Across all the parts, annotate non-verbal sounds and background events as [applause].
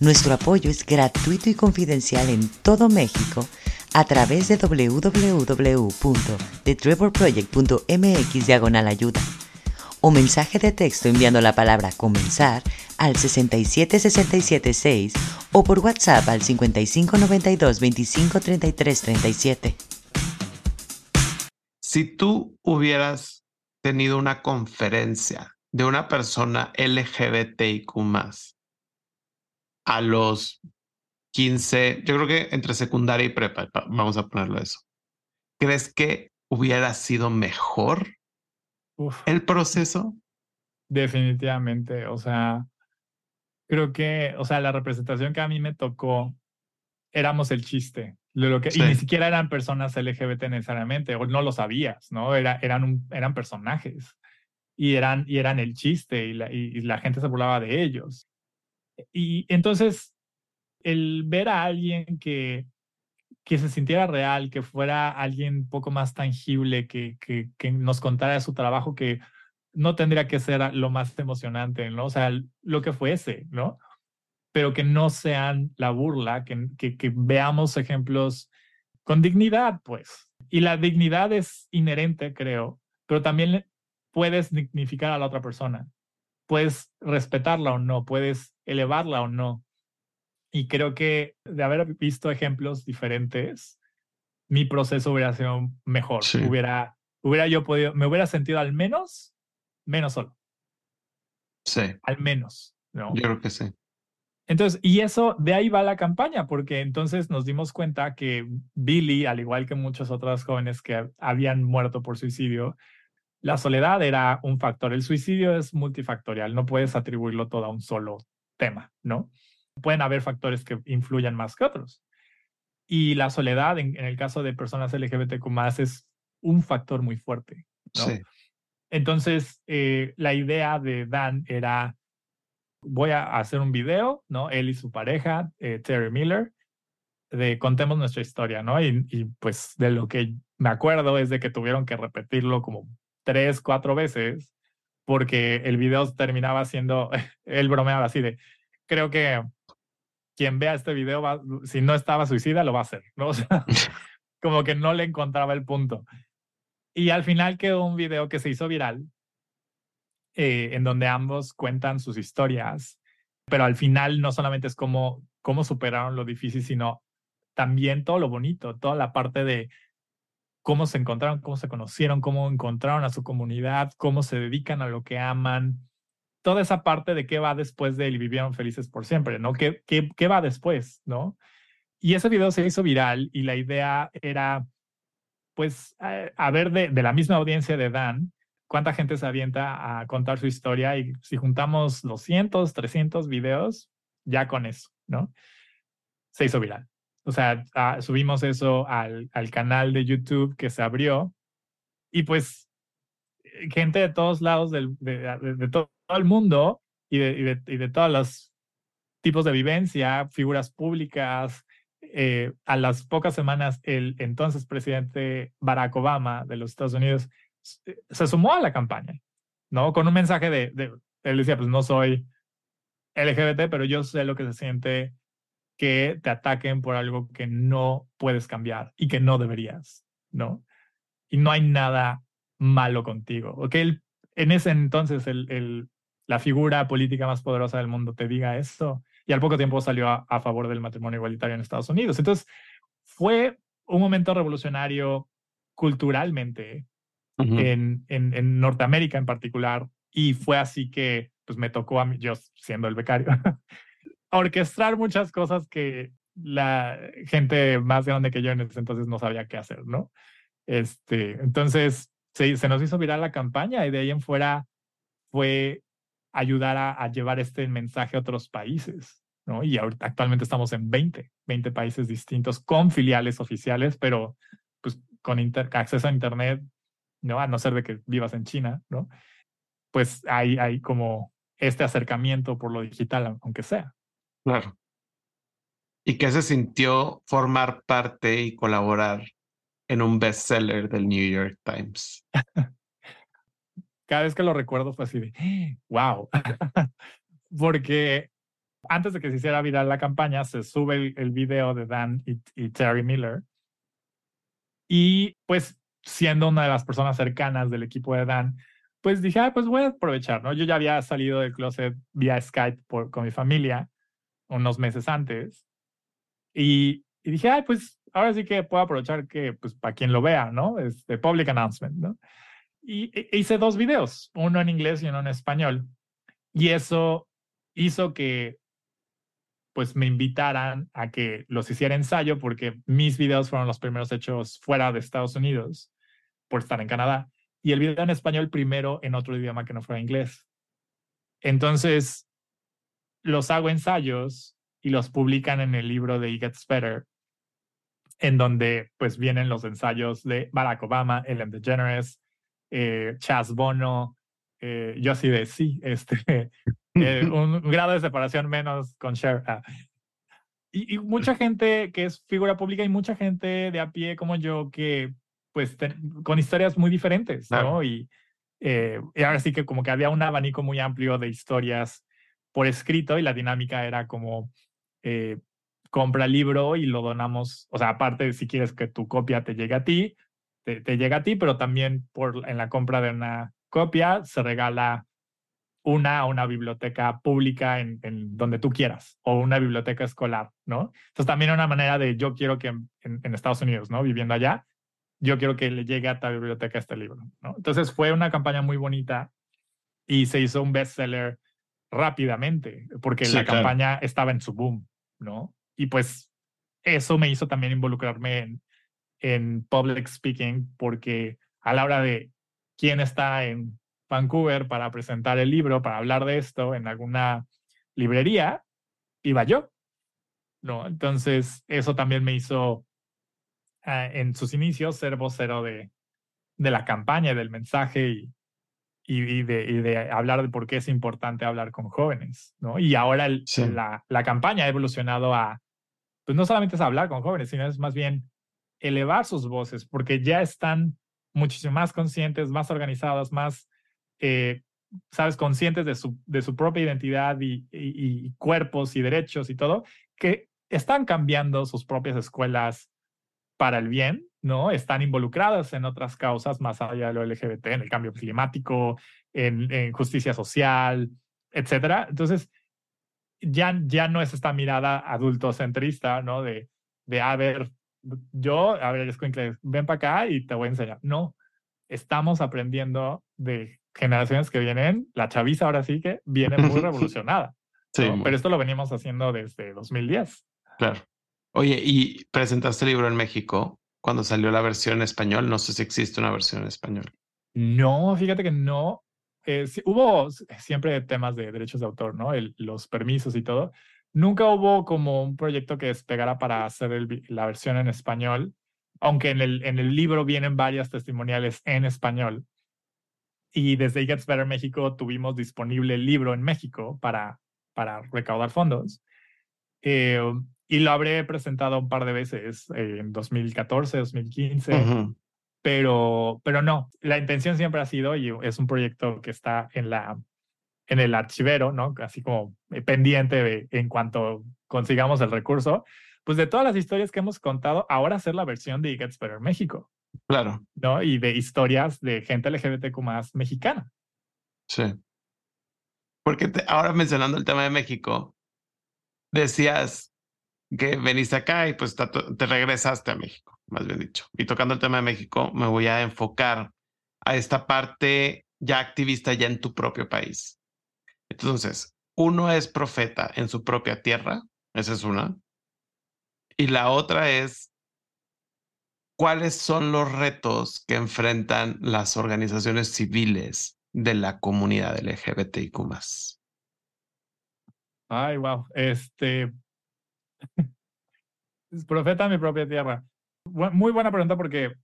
nuestro apoyo es gratuito y confidencial en todo México a través de www.thetrevorproject.mx diagonal ayuda o mensaje de texto enviando la palabra comenzar al 67676 o por WhatsApp al 5592 253337. Si tú hubieras tenido una conferencia de una persona LGBTIQ a los 15, yo creo que entre secundaria y prepa, vamos a ponerlo eso. ¿Crees que hubiera sido mejor el proceso? Definitivamente, o sea, creo que, o sea, la representación que a mí me tocó, éramos el chiste. Lo que, Y ni siquiera eran personas LGBT necesariamente, o no lo sabías, ¿no? Era, eran, eran personajes y eran, y eran el chiste y la, y la gente se burlaba de ellos. Y entonces, el ver a alguien que, que se sintiera real, que fuera alguien un poco más tangible, que, que, nos contara su trabajo, que no tendría que ser lo más emocionante, ¿no? O sea, lo que fuese, ¿no? Pero que no sean la burla, que, que, que veamos ejemplos con dignidad, pues. Y la dignidad es inherente, creo, pero también puedes dignificar a la otra persona puedes respetarla o no, puedes elevarla o no. Y creo que de haber visto ejemplos diferentes, mi proceso hubiera sido mejor. Hubiera, hubiera yo podido, me hubiera sentido al menos menos solo. Sí. Al menos. ¿no? Yo creo que sí. Entonces, y eso, de ahí va la campaña, porque entonces nos dimos cuenta que Billy, al igual que muchos otros jóvenes que habían muerto por suicidio, la soledad era un factor. El suicidio es multifactorial, no puedes atribuirlo todo a un solo tema, ¿no? Pueden haber factores que influyan más que otros. Y la soledad, en, el caso de personas LGBTQ es un factor muy fuerte, ¿no? Sí. Entonces, eh, la idea de Dan era, voy a hacer un video, ¿no? Él y su pareja, eh, Terry Miller, de contemos nuestra historia, ¿no? Y, y, pues de lo que me acuerdo es de que tuvieron que repetirlo como tres, cuatro veces, porque el video terminaba siendo, [laughs] él bromeaba así de, creo que quien vea este video, va, si no estaba suicida, lo va a hacer, ¿no? [laughs] Como que no le encontraba el punto. Y al final quedó un video que se hizo viral, eh, en donde ambos cuentan sus historias, pero al final no solamente es como cómo superaron lo difícil, sino también todo lo bonito, toda la parte de cómo se encontraron, cómo se conocieron, cómo encontraron a su comunidad, cómo se dedican a lo que aman, toda esa parte de qué va después de vivieron felices por siempre, ¿no? ¿Qué, qué, qué va después, ¿no? Y ese video se hizo viral y la idea era, pues, a, ver de, de, la misma audiencia de Dan, cuánta gente se avienta a contar su historia y si juntamos 200, 300 videos, ya con eso, ¿no? Se hizo viral. O sea, ah, subimos eso al, al, canal de YouTube que se abrió y pues eh, gente de todos lados del, de, todo, el mundo y de, y de, todos los tipos de vivencia, figuras públicas. Eh, a las pocas semanas, el entonces presidente Barack Obama de los Estados Unidos eh, se sumó a la campaña, ¿no? Con un mensaje de, de él decía, pues no soy LGBT, pero yo sé lo que se siente que te ataquen por algo que no puedes cambiar y que no deberías, ¿no? Y no hay nada malo contigo. ¿Ok? en ese entonces el, el, la figura política más poderosa del mundo te diga esto y al poco tiempo salió a, favor del matrimonio igualitario en Estados Unidos. Entonces, fue un momento revolucionario culturalmente en, en, en, Norteamérica en particular y fue así que pues me tocó a mí, yo siendo el becario, [laughs] orquestar muchas cosas que la gente más grande que yo en ese entonces no sabía qué hacer, ¿no? Este, entonces se, nos hizo viral la campaña y de ahí en fuera fue ayudar a, llevar este mensaje a otros países, ¿no? Y ahorita, actualmente estamos en 20, 20 países distintos con filiales oficiales, pero pues con acceso a Internet, ¿no? A no ser de que vivas en China, ¿no? Pues hay, hay como este acercamiento por lo digital, aunque sea. Claro. ¿Y qué se sintió formar parte y colaborar en un bestseller del New York Times? Cada vez que lo recuerdo fue así de, wow, [laughs] porque antes de que se hiciera viral la campaña, se sube el, video de Dan y, Terry Miller. Y pues siendo una de las personas cercanas del equipo de Dan, pues dije, ah, pues voy a aprovechar, ¿no? Yo ya había salido del closet vía Skype con mi familia unos meses antes y, dije, ay, pues ahora sí que puedo aprovechar que, pues, para quien lo vea, ¿no? Este public announcement, ¿no? Y e, hice dos videos, uno en inglés y uno en español. Y eso hizo que, pues, me invitaran a que los hiciera ensayo, porque mis videos fueron los primeros hechos fuera de Estados Unidos, por estar en Canadá. Y el video en español primero en otro idioma que no fuera inglés. Entonces, los hago ensayos y los publican en el libro de It Gets Better, en donde pues vienen los ensayos de Barack Obama, Ellen DeGeneres, eh, Chas Bono, eh, yo así de sí, este, [laughs] eh, un, grado de separación menos con Cher. Ah. Y, mucha gente que es figura pública y mucha gente de a pie como yo que pues con historias muy diferentes, ¿no? Y, y ahora sí que como que había un abanico muy amplio de historias por escrito y la dinámica era como eh, compra el libro y lo donamos, o sea, aparte si quieres que tu copia te llegue a ti, te, llega a ti, pero también por, en la compra de una copia se regala una a una biblioteca pública en, donde tú quieras o una biblioteca escolar, ¿no? Entonces también una manera de yo quiero que en, Estados Unidos, ¿no? Viviendo allá, yo quiero que le llegue a tu biblioteca este libro, ¿no? Entonces fue una campaña muy bonita y se hizo un bestseller rápidamente porque la campaña estaba en su boom. ¿no? Y pues eso me hizo también involucrarme en, en public speaking porque a la hora de quién está en Vancouver para presentar el libro, para hablar de esto en alguna librería, iba yo, ¿no? Entonces, eso también me hizo ah, en sus inicios ser vocero de, de la campaña, del mensaje y, y, de, hablar de por qué es importante hablar con jóvenes, ¿no? Y ahora la, la, campaña ha evolucionado a, pues no solamente es hablar con jóvenes, sino es más bien elevar sus voces, porque ya están muchísimo más conscientes, más organizados, más, eh, sabes, conscientes de su, de su propia identidad y, y, cuerpos y derechos y todo, que están cambiando sus propias escuelas para el bien, ¿no? Están involucradas en otras causas más allá de lo LGBT, en el cambio climático, en, justicia social, etcétera. Entonces, ya, ya no es esta mirada adultocentrista, ¿no? De, de, a ver, yo, a ver, ven para acá y te voy a enseñar. No, estamos aprendiendo de generaciones que vienen, la chaviza ahora sí que viene muy [laughs] revolucionada. Sí, Pero esto lo venimos haciendo desde 2010. Claro. Oye, y presentaste el libro en México cuando salió la versión en español. No sé si existe una versión en español. No, fíjate que no. Eh, hubo siempre temas de derechos de autor, ¿no? los permisos y todo. Nunca hubo como un proyecto que despegara para hacer la versión en español, aunque en el, en el libro vienen varias testimoniales en español. Y desde It Gets Better México tuvimos disponible el libro en México para, para recaudar fondos. Eh, y lo habré presentado un par de veces eh, en 2014, 2015, pero, pero no, la intención siempre ha sido, y es un proyecto que está en, la, en el archivero, ¿no? Así como eh, pendiente de, en cuanto consigamos el recurso, pues de todas las historias que hemos contado, ahora hacer la versión de It Gets Better México. Claro. ¿No? Y de historias de gente LGBTQ más mexicana. Sí. Porque ahora mencionando el tema de México, decías, que veniste acá y pues te, regresaste a México, más bien dicho. Y tocando el tema de México, me voy a enfocar a esta parte ya activista ya en tu propio país. Entonces, uno es profeta en su propia tierra, esa es una. Y la otra es, ¿cuáles son los retos que enfrentan las organizaciones civiles de la comunidad LGBTIQ? Ay, wow. Este. Profeta en mi propia tierra. Muy buena pregunta porque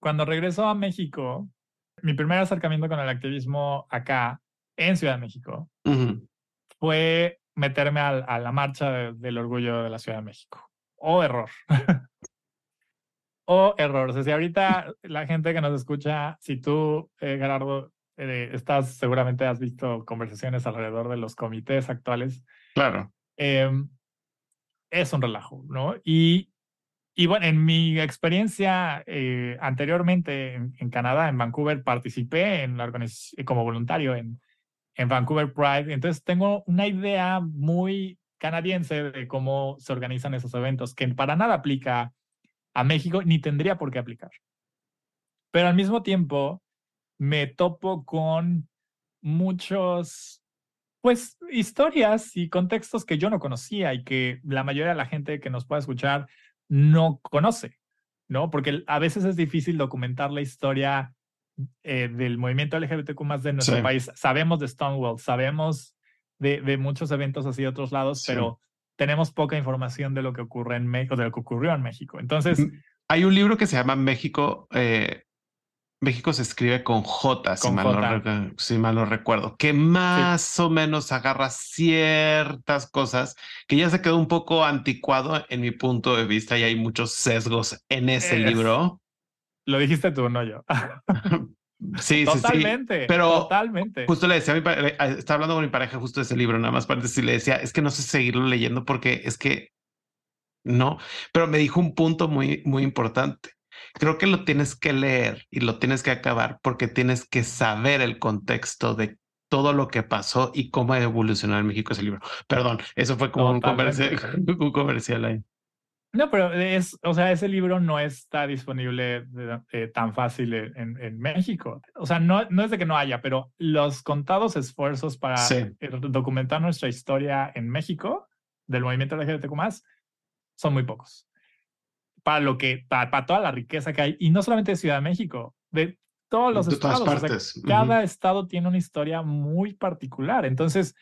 cuando regreso a México, mi primer acercamiento con el activismo acá, en Ciudad de México, fue meterme a, la marcha del orgullo de la Ciudad de México. O error. [laughs] o error. O sea, si ahorita la gente que nos escucha, si tú, eh, Gerardo, eh, estás, seguramente has visto conversaciones alrededor de los comités actuales. Claro. Em, es un relajo, ¿no? Y, y bueno, en mi experiencia eh, anteriormente en, Canadá, en Vancouver, participé en la como voluntario en, en Vancouver Pride. Entonces tengo una idea muy canadiense de cómo se organizan esos eventos, que para nada aplica a México ni tendría por qué aplicar. Pero al mismo tiempo me topo con muchos, pues, historias y contextos que yo no conocía y que la mayoría de la gente que nos pueda escuchar no conoce, ¿no? Porque a veces es difícil documentar la historia eh, del movimiento LGBTQ más de nuestro país. Sabemos de Stonewall, sabemos de, de, muchos eventos así de otros lados, pero tenemos poca información de lo que ocurre en México, de lo que ocurrió en México. Entonces... Hay un libro que se llama México, eh, México se escribe con J, si, mal, No, si mal no recuerdo, que más o menos agarra ciertas cosas que ya se quedó un poco anticuado en mi punto de vista y hay muchos sesgos en ese libro. Lo dijiste tú, no yo. [laughs] [laughs] Sí, totalmente, sí, Pero totalmente. Justo le decía a mi pareja, eh, estaba hablando con mi pareja justo de ese libro, nada más para decir, le decía, es que no sé seguirlo leyendo porque es que no, pero me dijo un punto muy, muy importante. Creo que lo tienes que leer y lo tienes que acabar porque tienes que saber el contexto de todo lo que pasó y cómo ha evolucionado en México ese libro. Perdón, eso fue como un comercial, [laughs] un comercial ahí. No, pero es, o sea, ese libro no está disponible eh, tan fácil en, en, México. O sea, no, no es de que no haya, pero los contados esfuerzos para eh, documentar nuestra historia en México del movimiento LGBTQ son muy pocos. Para lo que, para, toda la riqueza que hay, y no solamente de Ciudad de México, de todos los estados. Cada estado tiene una historia muy particular. Entonces,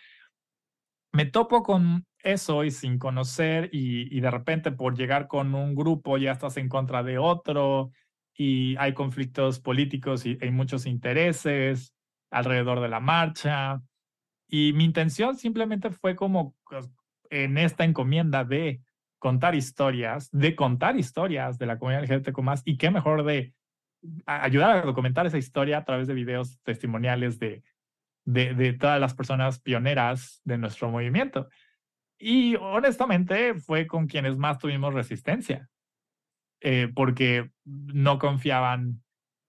me topo con eso y sin conocer y, de repente por llegar con un grupo ya estás en contra de otro y hay conflictos políticos y hay muchos intereses alrededor de la marcha. Y mi intención simplemente fue como pues, en esta encomienda de contar historias, de contar historias de la comunidad LGBTQ+, y qué mejor de ayudar a documentar esa historia a través de videos testimoniales de de, todas las personas pioneras de nuestro movimiento. Y honestamente fue con quienes más tuvimos resistencia, eh, porque no confiaban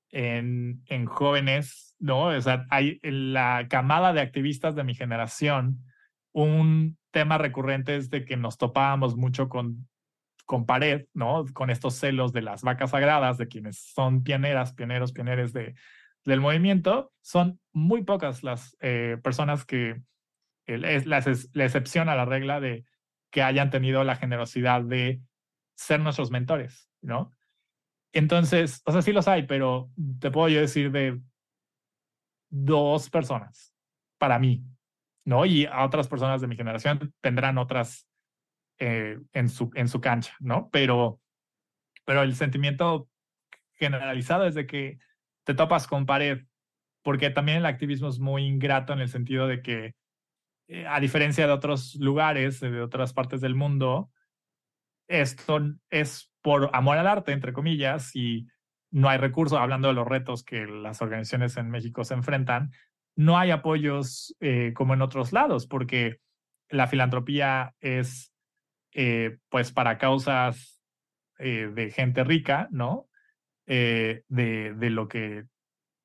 en, en, jóvenes, ¿no? O sea, hay la camada de activistas de mi generación, un tema recurrente es de que nos topábamos mucho con, con pared, ¿no? Con estos celos de las vacas sagradas, de quienes son pioneras, pioneros, pioneres de, del movimiento, son muy pocas las eh, personas que es la, excepción a la regla de que hayan tenido la generosidad de ser nuestros mentores, ¿no? Entonces, o sea, sí los hay, pero te puedo yo decir de dos personas para mí, ¿no? Y a otras personas de mi generación tendrán otras eh, en, su, en su cancha, ¿no? Pero, pero el sentimiento generalizado es de que te topas con pared, porque también el activismo es muy ingrato en el sentido de que, eh, a diferencia de otros lugares, de otras partes del mundo, esto es por amor al arte, entre comillas, y no hay recursos, hablando de los retos que las organizaciones en México se enfrentan, no hay apoyos eh, como en otros lados, porque la filantropía es eh, pues para causas de gente rica, ¿no? Eh, de, lo que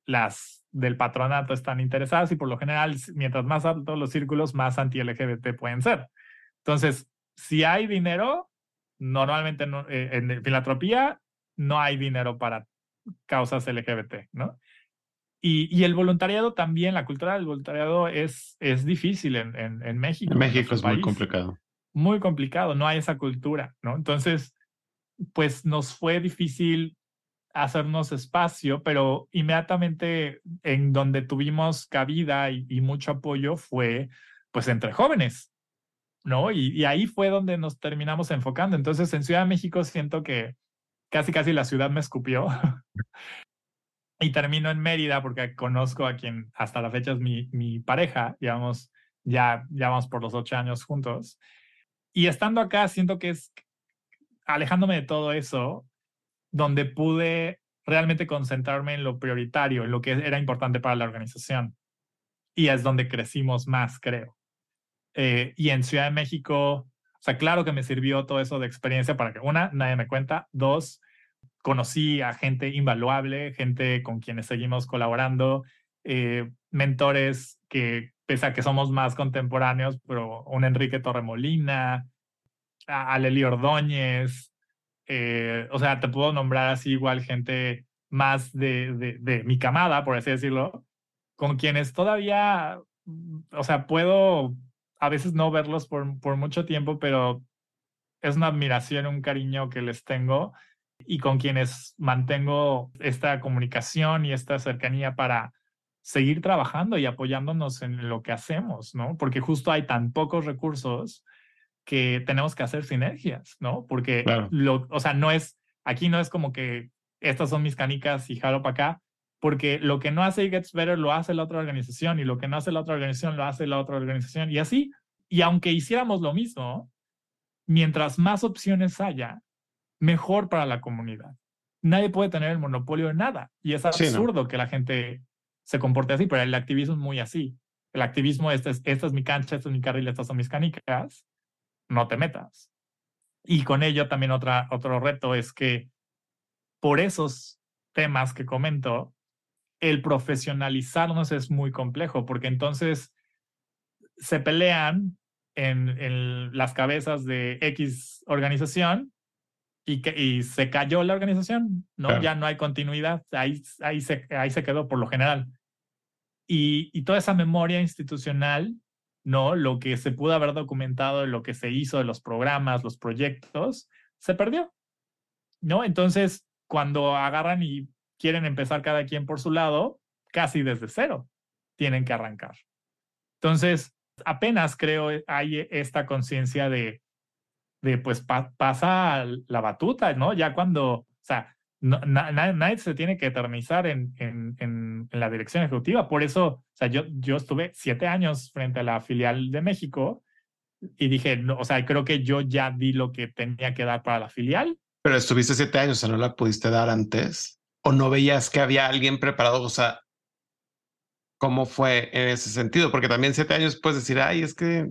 las del patronato están interesadas y por lo general, mientras más altos los círculos, más anti-LGBT pueden ser. Entonces, si hay dinero, normalmente eh, en filantropía no hay dinero para causas LGBT, ¿no? Y, y, el voluntariado también, la cultura del voluntariado es, es difícil en, en, en México. En México es muy complicado. Muy complicado, no hay esa cultura, ¿no? Entonces, pues nos fue difícil hacernos espacio, pero inmediatamente en donde tuvimos cabida y, mucho apoyo fue pues entre jóvenes, ¿no? Y, y, ahí fue donde nos terminamos enfocando. Entonces, en Ciudad de México siento que casi, casi la ciudad me escupió. [laughs] y termino en Mérida porque conozco a quien hasta la fecha es mi, mi pareja. Llevamos, ya, ya vamos por los ocho años juntos. Y estando acá, siento que es alejándome de todo eso, donde pude realmente concentrarme en lo prioritario, en lo que era importante para la organización. Y es donde crecimos más, creo. Eh, y en Ciudad de México, o sea, claro que me sirvió todo eso de experiencia para que, una, nadie me cuenta, dos, conocí a gente invaluable, gente con quienes seguimos colaborando, eh, mentores que, pese a que somos más contemporáneos, pero un Enrique Torremolina, a, a Ordóñez, eh, o sea, te puedo nombrar así igual gente más de, de, de, mi camada, por así decirlo, con quienes todavía, o sea, puedo a veces no verlos por, por mucho tiempo, pero es una admiración, un cariño que les tengo y con quienes mantengo esta comunicación y esta cercanía para seguir trabajando y apoyándonos en lo que hacemos, ¿no? Porque justo hay tan pocos recursos que tenemos que hacer sinergias, ¿no? Porque, lo, o sea, no es, aquí no es como que estas son mis canicas y jalo para acá, porque lo que no hace Gets Better lo hace la otra organización y lo que no hace la otra organización lo hace la otra organización y así. Y aunque hiciéramos lo mismo, mientras más opciones haya, mejor para la comunidad. Nadie puede tener el monopolio de nada y es absurdo que la gente se comporte así, pero el activismo es muy así. El activismo, este es, esta es mi cancha, este es mi carril, estas son mis canicas no te metas. Y con ello también otra, otro reto es que por esos temas que comento, el profesionalizarnos es muy complejo, porque entonces se pelean en, en las cabezas de X organización y, que, y se cayó la organización, ¿no? Ya no hay continuidad, ahí, ahí, se, ahí se quedó por lo general. Y, y toda esa memoria institucional ¿no? Lo que se pudo haber documentado, lo que se hizo de los programas, los proyectos, se perdió, ¿no? Entonces, cuando agarran y quieren empezar cada quien por su lado, casi desde cero tienen que arrancar. Entonces, apenas creo hay esta conciencia de, de pues pasa la batuta, ¿no? Ya cuando, o sea, nadie se tiene que eternizar en, en, en, la dirección ejecutiva. Por eso, o sea, yo, yo estuve siete años frente a la filial de México y dije, no, o sea, creo que yo ya di lo que tenía que dar para la filial. Pero estuviste siete años, o sea, ¿no la pudiste dar antes? ¿O no veías que había alguien preparado? O sea, ¿cómo fue en ese sentido? Porque también siete años puedes decir, ay, es que,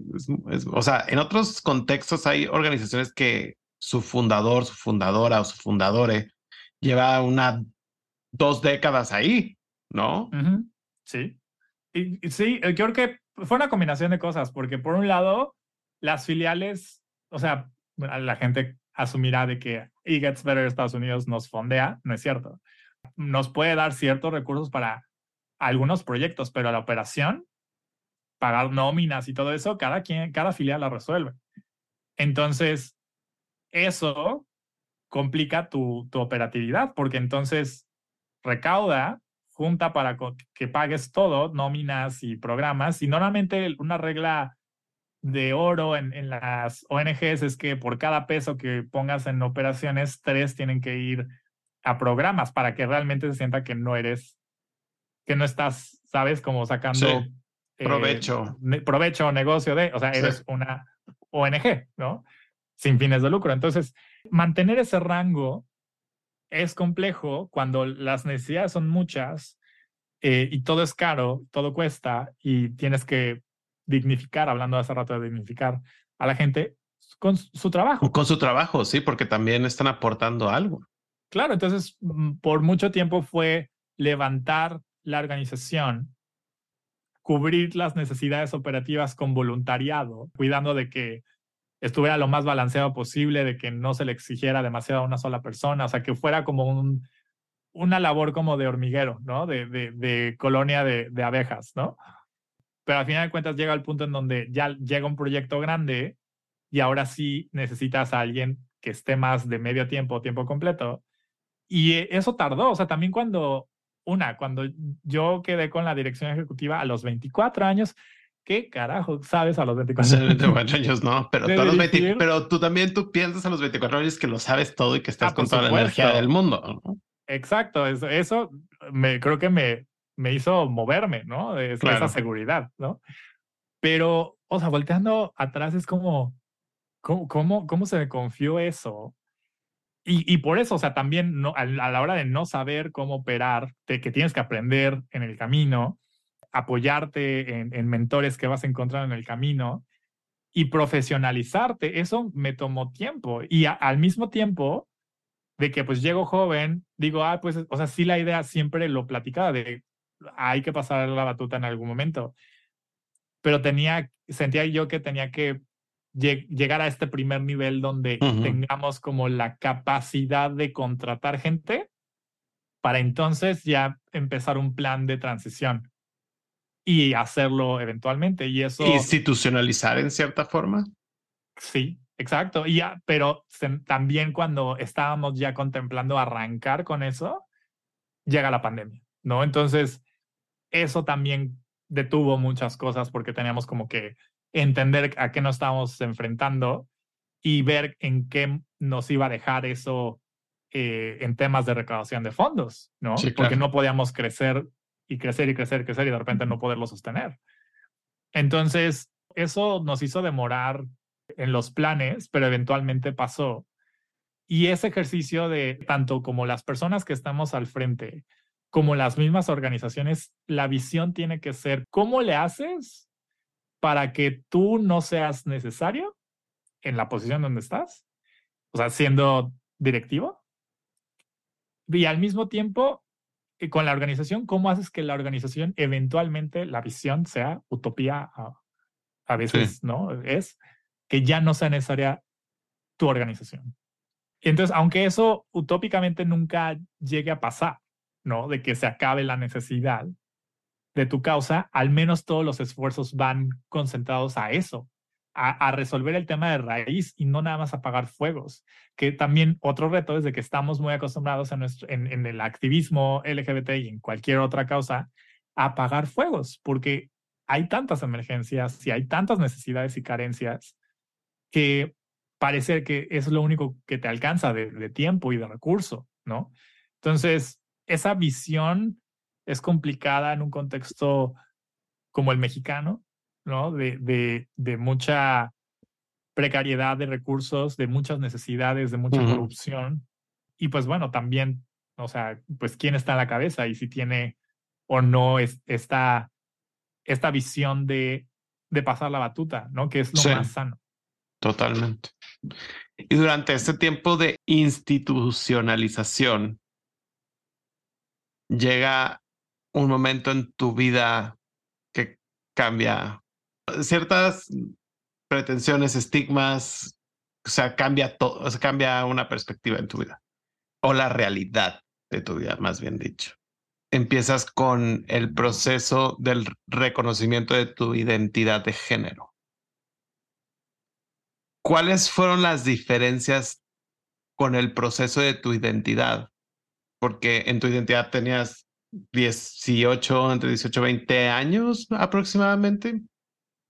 o sea, en otros contextos hay organizaciones que su fundador, su fundadora o su fundadore lleva una dos décadas ahí, ¿no? Sí. Y, sí, yo creo que fue una combinación de cosas, porque por un lado, las filiales, o sea, la gente asumirá de que E Gets Better Estados Unidos nos fondea, no es cierto. Nos puede dar ciertos recursos para algunos proyectos, pero la operación, pagar nóminas y todo eso, cada quien, cada filial la resuelve. Entonces, eso complica tu, tu operatividad, porque entonces recauda, junta para que pagues todo, nóminas y programas, y normalmente una regla de oro en, en, las ONGs es que por cada peso que pongas en operaciones, tres tienen que ir a programas para que realmente se sienta que no eres, que no estás, sabes, como sacando eh, provecho. provecho o negocio de, o sea, eres una ONG, ¿no? Sin fines de lucro. Entonces, mantener ese rango es complejo cuando las necesidades son muchas eh, y todo es caro, todo cuesta y tienes que dignificar, hablando hace rato de dignificar a la gente con su trabajo. Con su trabajo, sí, porque también están aportando algo. Claro, entonces mm, por mucho tiempo fue levantar la organización, cubrir las necesidades operativas con voluntariado, cuidando de que estuviera lo más balanceado posible, de que no se le exigiera demasiado a una sola persona, o sea, que fuera como un, una labor como de hormiguero, ¿no? De, de, colonia de, de, abejas, ¿no? Pero al final de cuentas llega el punto en donde ya llega un proyecto grande y ahora sí necesitas a alguien que esté más de medio tiempo, tiempo completo. Y eso tardó, o sea, también cuando, una, cuando yo quedé con la dirección ejecutiva a los 24 años, ¿qué carajo sabes a los 24 años? 24 años no, pero, todos los pero tú también tú piensas a los 24 años que lo sabes todo y que estás ah, con toda la energía del mundo. Exacto, eso, eso me, creo que me, me hizo moverme, ¿no? De esa seguridad, ¿no? Pero, o sea, volteando atrás es como, ¿cómo, cómo, cómo se me confió eso? Y, por eso, o sea, también a, la hora de no saber cómo operar, de que tienes que aprender en el camino, apoyarte en, en mentores que vas a encontrar en el camino y profesionalizarte, eso me tomó tiempo. Y al mismo tiempo de que pues llego joven, digo, ah, pues, o sea, sí la idea siempre lo platicaba de hay que pasar la batuta en algún momento. Pero tenía, sentía yo que tenía que llegar a este primer nivel donde tengamos como la capacidad de contratar gente para entonces ya empezar un plan de transición y hacerlo eventualmente. Y eso... Institucionalizar en cierta forma. Sí, exacto. Y ya, pero también cuando estábamos ya contemplando arrancar con eso, llega la pandemia, ¿no? Entonces, eso también detuvo muchas cosas porque teníamos como que entender a qué nos estábamos enfrentando y ver en qué nos iba a dejar eso eh, en temas de recaudación de fondos, ¿no? Porque no podíamos crecer y crecer y crecer y crecer y de repente no poderlo sostener. Entonces, eso nos hizo demorar en los planes, pero eventualmente pasó. Y ese ejercicio de tanto como las personas que estamos al frente, como las mismas organizaciones, la visión tiene que ser cómo le haces para que tú no seas necesario en la posición donde estás, o sea, siendo directivo. Y al mismo tiempo, eh, con la organización, ¿cómo haces que la organización eventualmente la visión sea utopía? A, veces, ¿no? Es que ya no sea necesaria tu organización. Entonces, aunque eso utópicamente nunca llegue a pasar, ¿no? De que se acabe la necesidad, de tu causa, al menos todos los esfuerzos van concentrados a eso, a, resolver el tema de raíz y no nada más apagar fuegos. Que también otro reto es de que estamos muy acostumbrados en, en, el activismo LGBT y en cualquier otra causa a apagar fuegos, porque hay tantas emergencias y hay tantas necesidades y carencias que parece que es lo único que te alcanza de, de tiempo y de recurso, ¿no? Entonces, esa visión es complicada en un contexto como el mexicano, ¿no? De, de, de mucha precariedad de recursos, de muchas necesidades, de mucha corrupción. Y pues bueno, también, o sea, pues quién está en la cabeza y si tiene o no es, esta, esta visión de, de pasar la batuta, ¿no? Que es lo más sano. Totalmente. Y durante este tiempo de institucionalización, llega un momento en tu vida que cambia ciertas pretensiones, estigmas, o sea, cambia todo, cambia una perspectiva en tu vida o la realidad de tu vida, más bien dicho. Empiezas con el proceso del reconocimiento de tu identidad de género. ¿Cuáles fueron las diferencias con el proceso de tu identidad? Porque en tu identidad tenías 18, entre 18 y 20 años aproximadamente.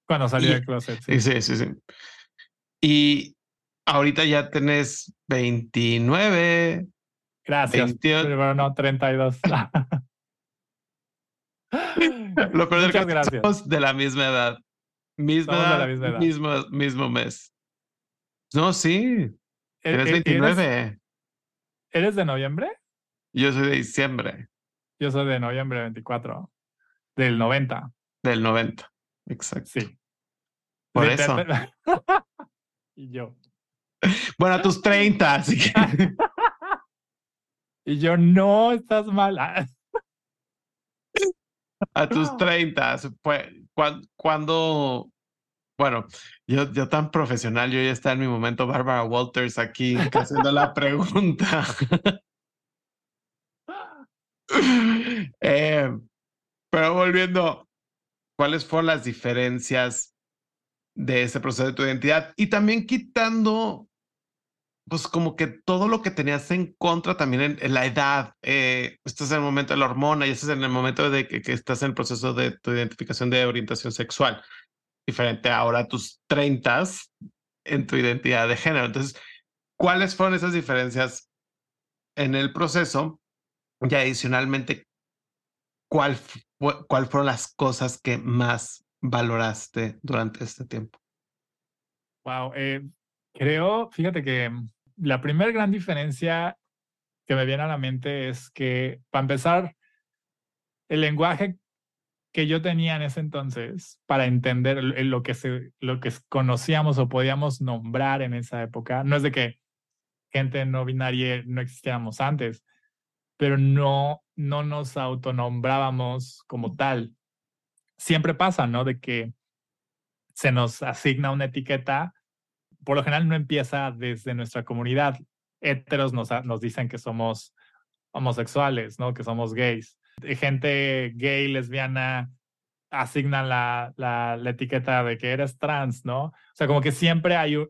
Cuando salí de closet. Sí. sí, sí, sí. Y ahorita ya tenés 29. Gracias. 28. Pero no, 32. [laughs] Lo peor es que somos de la misma edad. Misma edad, de la misma edad. Mismo, mismo mes. No, sí. E, eres 29. ¿Eres, ¿Eres de noviembre? Yo soy de diciembre. Yo soy de noviembre 24, del 90. Del 90, exacto. Sí. Por eso. [laughs] y yo. Bueno, a tus 30, así que. [laughs] y yo, no, estás mal. [laughs] a tus 30, pues, cuando, bueno, yo, yo tan profesional, yo ya está en mi momento Barbara Walters aquí haciendo la pregunta. Eh, pero volviendo, ¿cuáles fueron las diferencias de ese proceso de tu identidad? Y también quitando, pues como que todo lo que tenías en contra también en, la edad. Eh, estás en el momento de la hormona y estás en el momento de que, estás en el proceso de tu identificación de orientación sexual. diferente ahora a tus treintas en tu identidad de género. Entonces, ¿cuáles fueron esas diferencias en el proceso? Y adicionalmente, ¿cuál, ¿cuál fueron las cosas que más valoraste durante este tiempo? Wow, eh, creo, fíjate que la primera gran diferencia que me viene a la mente es que, para empezar, el lenguaje que yo tenía en ese entonces para entender lo que, se, lo que conocíamos o podíamos nombrar en esa época, no es de que gente no binaria no existiéramos antes, pero no, no nos autonombrábamos como tal. Siempre pasa, ¿no? De que se nos asigna una etiqueta, por lo general no empieza desde nuestra comunidad. Héteros nos, nos dicen que somos homosexuales, ¿no? Que somos gays. Gente gay, lesbiana, asignan la, la, la, etiqueta de que eres trans, ¿no? O sea, como que siempre hay un,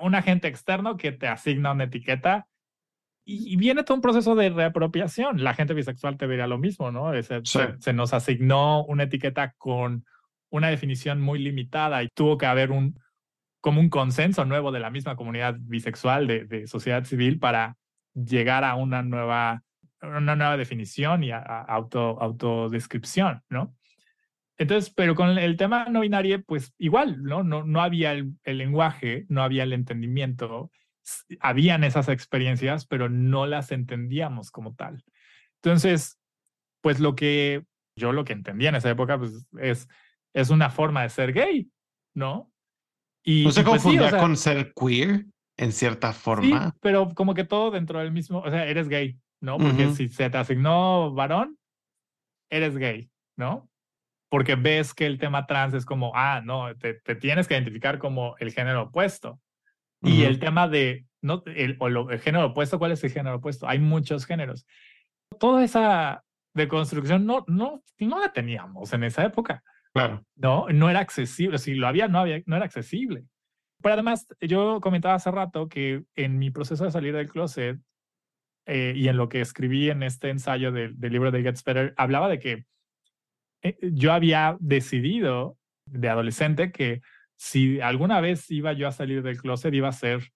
un agente externo que te asigna una etiqueta y, viene todo un proceso de reapropiación. La gente bisexual te diría lo mismo, ¿no? Se, se, nos asignó una etiqueta con una definición muy limitada y tuvo que haber un como un consenso nuevo de la misma comunidad bisexual de, de sociedad civil para llegar a una nueva una nueva definición y a, auto autodescripción, ¿no? Entonces, pero con el tema no binario, pues igual, ¿no? No, no había el, el lenguaje, no había el entendimiento, habían esas experiencias, pero no las entendíamos como tal. Entonces, pues lo que yo lo que entendía en esa época, pues es, es una forma de ser gay, ¿no? Y, ¿No se pues confundía con ser queer en cierta forma? Sí, pero como que todo dentro del mismo, o sea, eres gay, ¿no? Porque si se te asignó varón, eres gay, ¿no? Porque ves que el tema trans es como, ah, no, te, te tienes que identificar como el género opuesto. Y el tema de, ¿no? El, o el género opuesto, ¿cuál es el género opuesto? Hay muchos géneros. Toda esa deconstrucción no, no, no la teníamos en esa época. Claro. No, no era accesible. Si lo había, no, había, no era accesible. Pero además, yo comentaba hace rato que en mi proceso de salir del closet eh, y en lo que escribí en este ensayo del, del libro de Gets Better, hablaba de que eh, yo había decidido de adolescente que si alguna vez iba yo a salir del closet, iba a ser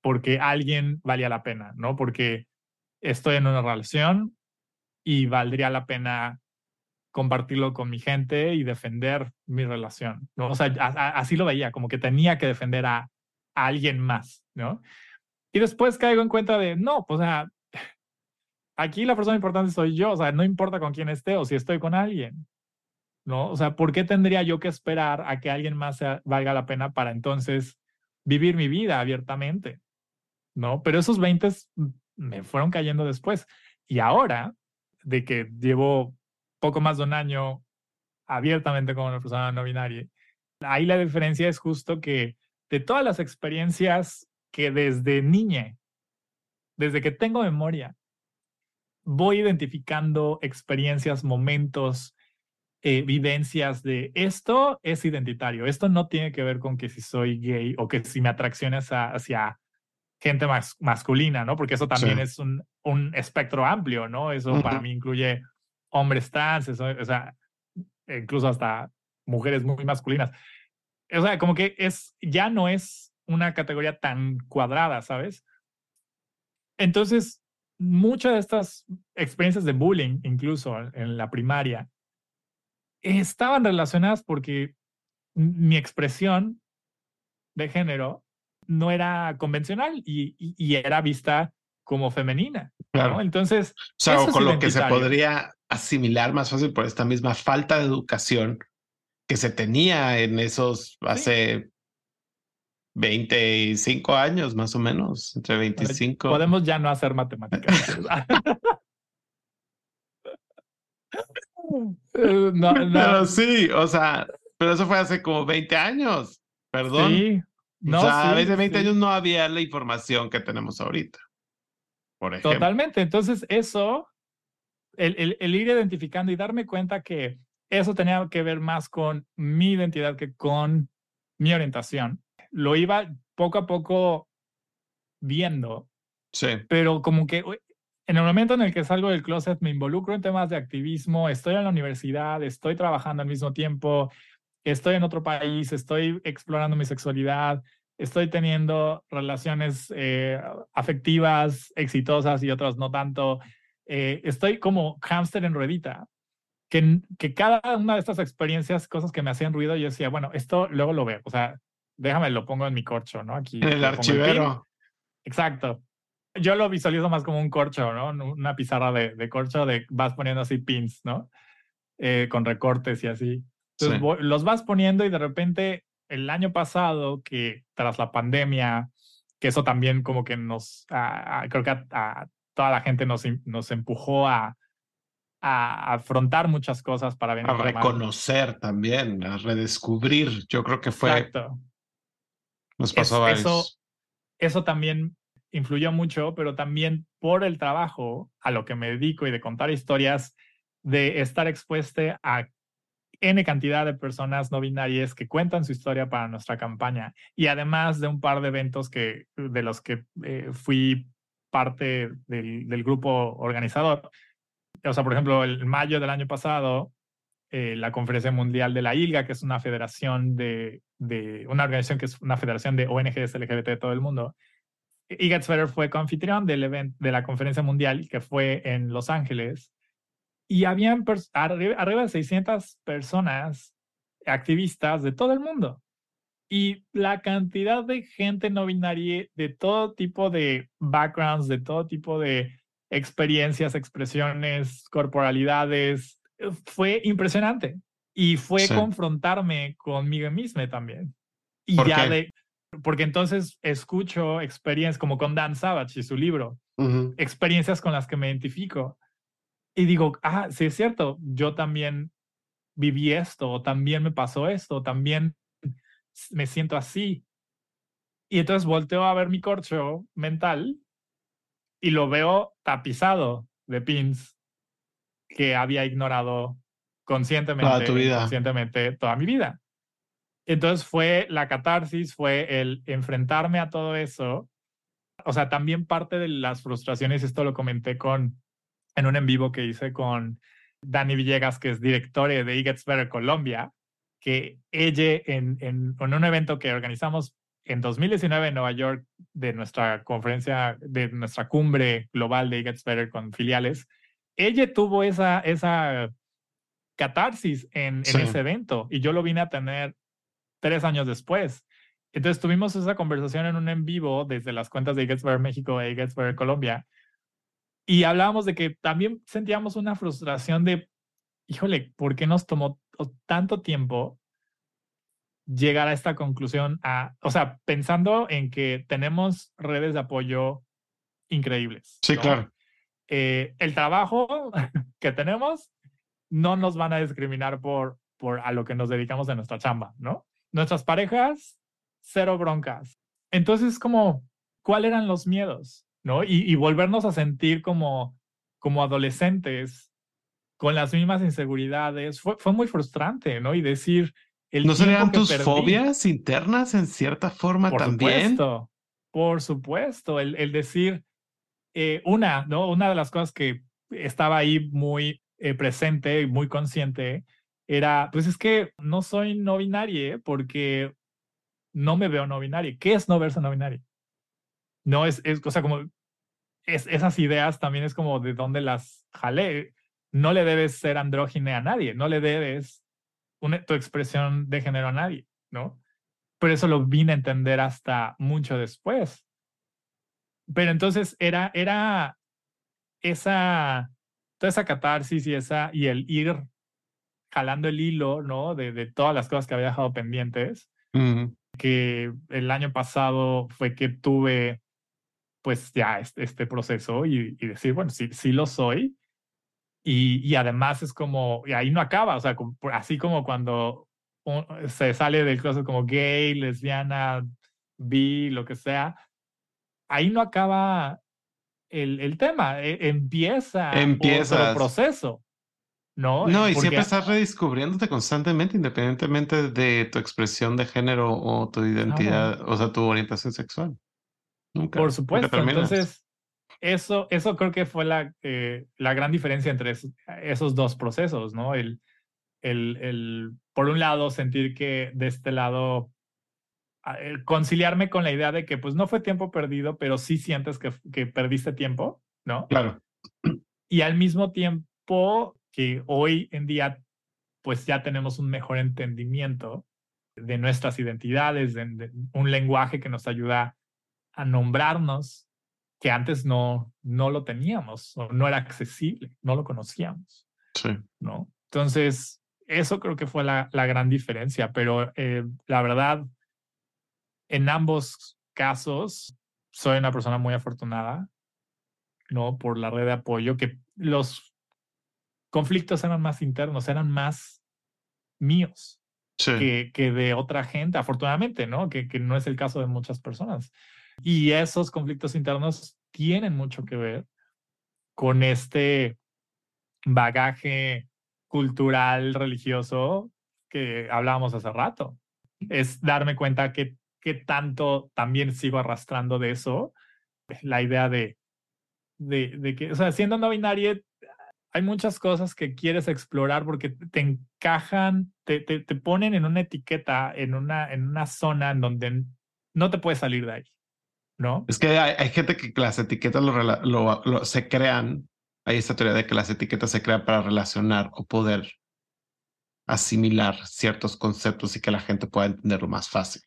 porque alguien valía la pena, ¿no? Porque estoy en una relación y valdría la pena compartirlo con mi gente y defender mi relación. O sea, así lo veía, como que tenía que defender a, a, alguien más, ¿no? Y después caigo en cuenta de, no, pues, o sea, aquí la persona importante soy yo, o sea, no importa con quién esté o si estoy con alguien, ¿no? O sea, ¿por qué tendría yo que esperar a que alguien más valga la pena para entonces vivir mi vida abiertamente? ¿No? Pero esos 20 me fueron cayendo después. Y ahora, de que llevo poco más de un año abiertamente como una persona no binaria, ahí la diferencia es justo que de todas las experiencias que desde niña, desde que tengo memoria, voy identificando experiencias, momentos, eh, vivencias de esto es identitario, esto no tiene que ver con que si soy gay o que si me atracciones hacia gente más masculina, ¿no? Porque eso también es un, un, espectro amplio, ¿no? Eso para mí incluye hombres trans, eso, o sea, incluso hasta mujeres muy masculinas. O sea, como que es, ya no es una categoría tan cuadrada, ¿sabes? Entonces, muchas de estas experiencias de bullying, incluso en la primaria, estaban relacionadas porque mi expresión de género no era convencional y, y, era vista como femenina. Claro. Entonces, o sea, con lo que se podría asimilar más fácil por esta misma falta de educación que se tenía en esos hace 25 años más o menos, entre 25. Podemos ya no hacer matemáticas. [laughs] [laughs] Eh, no, [laughs] no. Pero sí, o sea, pero eso fue hace como 20 años. Perdón. Sí. No, o sea, hace 20 años no había la información que tenemos ahorita. Por ejemplo. Totalmente. Entonces, eso, el, el, ir identificando y darme cuenta que eso tenía que ver más con mi identidad que con mi orientación. Lo iba poco a poco viendo. Sí. Pero como que en el momento en el que salgo del closet me involucro en temas de activismo, estoy en la universidad, estoy trabajando al mismo tiempo, estoy en otro país, estoy explorando mi sexualidad, estoy teniendo relaciones eh, afectivas exitosas y otras no tanto. Eh, estoy como hámster en ruedita, que, que cada una de estas experiencias, cosas que me hacían ruido, yo decía, bueno, esto luego lo veo, o sea, déjame, lo pongo en mi corcho, ¿no? Aquí. En el archivero. Exacto. Yo lo visualizo más como un corcho, ¿no? Una pizarra de, de corcho de vas poniendo así pins, ¿no? Eh, con recortes y así. Entonces, los vas poniendo y de repente el año pasado, que tras la pandemia, que eso también como que nos, creo que a, toda la gente nos, nos empujó a, a afrontar muchas cosas para venir. A reconocer también, a redescubrir. Yo creo que fue. Exacto. Nos pasó a eso, eso también influyó mucho, pero también por el trabajo a lo que me dedico y de contar historias, de estar expuesto a N cantidad de personas no binarias que cuentan su historia para nuestra campaña y además de un par de eventos que, de los que eh, fui parte del, del, grupo organizador. O sea, por ejemplo, el mayo del año pasado, eh, la Conferencia Mundial de la ILGA, que es una federación de, de, una organización que es una federación de ONGs LGBT de todo el mundo, Igat fue coanfitrión del evento de la Conferencia Mundial que fue en Los Ángeles y habían arriba, de 600 personas activistas de todo el mundo. Y la cantidad de gente no binaria de todo tipo de backgrounds, de todo tipo de experiencias, expresiones, corporalidades, fue impresionante. Y fue confrontarme conmigo mismo también. Y ya de, porque entonces escucho experiencias como con Dan Savage y su libro, experiencias con las que me identifico y digo, ah, sí es cierto, yo también viví esto, también me pasó esto, también me siento así. Y entonces volteo a ver mi corcho mental y lo veo tapizado de pins que había ignorado conscientemente, toda tu vida. conscientemente toda mi vida. Entonces fue la catarsis, fue el enfrentarme a todo eso. O sea, también parte de las frustraciones, esto lo comenté con en un en vivo que hice con Dani Villegas, que es director de E Gets Better Colombia, que ella en, en, un evento que organizamos en 2019 en Nueva York de nuestra conferencia, de nuestra cumbre global de E Gets Better con filiales, ella tuvo esa, esa catarsis en, en ese evento y yo lo vine a tener tres años después. Entonces tuvimos esa conversación en un en vivo desde las cuentas de Better México e Better Colombia y hablábamos de que también sentíamos una frustración de, híjole, ¿por qué nos tomó tanto tiempo llegar a esta conclusión? A, o sea, pensando en que tenemos redes de apoyo increíbles. Sí, claro. Eh, el trabajo [laughs] que tenemos no nos van a discriminar por, por a lo que nos dedicamos en nuestra chamba, ¿no? Nuestras parejas, cero broncas. Entonces, como, ¿cuáles eran los miedos? ¿no? Y, volvernos a sentir como, como adolescentes con las mismas inseguridades fue, fue muy frustrante, ¿no? Y decir... El ¿No serían tus fobias internas en cierta forma por también? Supuesto, por supuesto, el, el decir, eh, una, ¿no? Una de las cosas que estaba ahí muy eh, presente, muy consciente, era, pues es que no soy no binaria porque no me veo no binaria. ¿Qué es no verse no binaria? No es, es o sea, como es, esas ideas también es como de dónde las jalé. No le debes ser andrógine a nadie, no le debes una, tu expresión de género a nadie, ¿no? Por eso lo vine a entender hasta mucho después. Pero entonces era, era esa, toda esa catarsis y, esa, y el ir jalando el hilo, ¿no? De, de todas las cosas que había dejado pendientes. Que el año pasado fue que tuve pues ya este, este proceso y, decir, bueno, sí, sí lo soy. Y, y, además es como, y ahí no acaba, o sea, así como cuando se sale del closet como gay, lesbiana, bi, lo que sea, ahí no acaba el, el tema, e, empieza Empiezas. otro proceso. ¿No? No, y siempre estás redescubriéndote constantemente, independientemente de tu expresión de género o tu identidad, o sea, tu orientación sexual. Por supuesto. Entonces, eso, eso creo que fue la, eh, la gran diferencia entre esos, dos procesos, ¿no? El, el, el por un lado, sentir que de este lado, conciliarme con la idea de que pues no fue tiempo perdido, pero sí sientes que, que perdiste tiempo, ¿no? Claro. Y al mismo tiempo que hoy en día pues ya tenemos un mejor entendimiento de nuestras identidades, de, un lenguaje que nos ayuda a nombrarnos que antes no, no lo teníamos o no era accesible, no lo conocíamos. Sí. ¿no? Entonces, eso creo que fue la, la gran diferencia, pero eh, la verdad, en ambos casos, soy una persona muy afortunada, ¿no? Por la red de apoyo, que los conflictos eran más internos, eran más míos que, que, de otra gente, afortunadamente, ¿no? Que, que no es el caso de muchas personas. Y esos conflictos internos tienen mucho que ver con este bagaje cultural, religioso que hablábamos hace rato. Es darme cuenta que, que tanto también sigo arrastrando de eso, la idea de, de, de que, o sea, siendo no binaria, hay muchas cosas que quieres explorar porque te encajan, te, te, ponen en una etiqueta, en una, en una zona en donde no te puedes salir de ahí, ¿no? Es que hay, gente que las etiquetas lo, lo, se crean, hay esta teoría de que las etiquetas se crean para relacionar o poder asimilar ciertos conceptos y que la gente pueda entenderlo más fácil.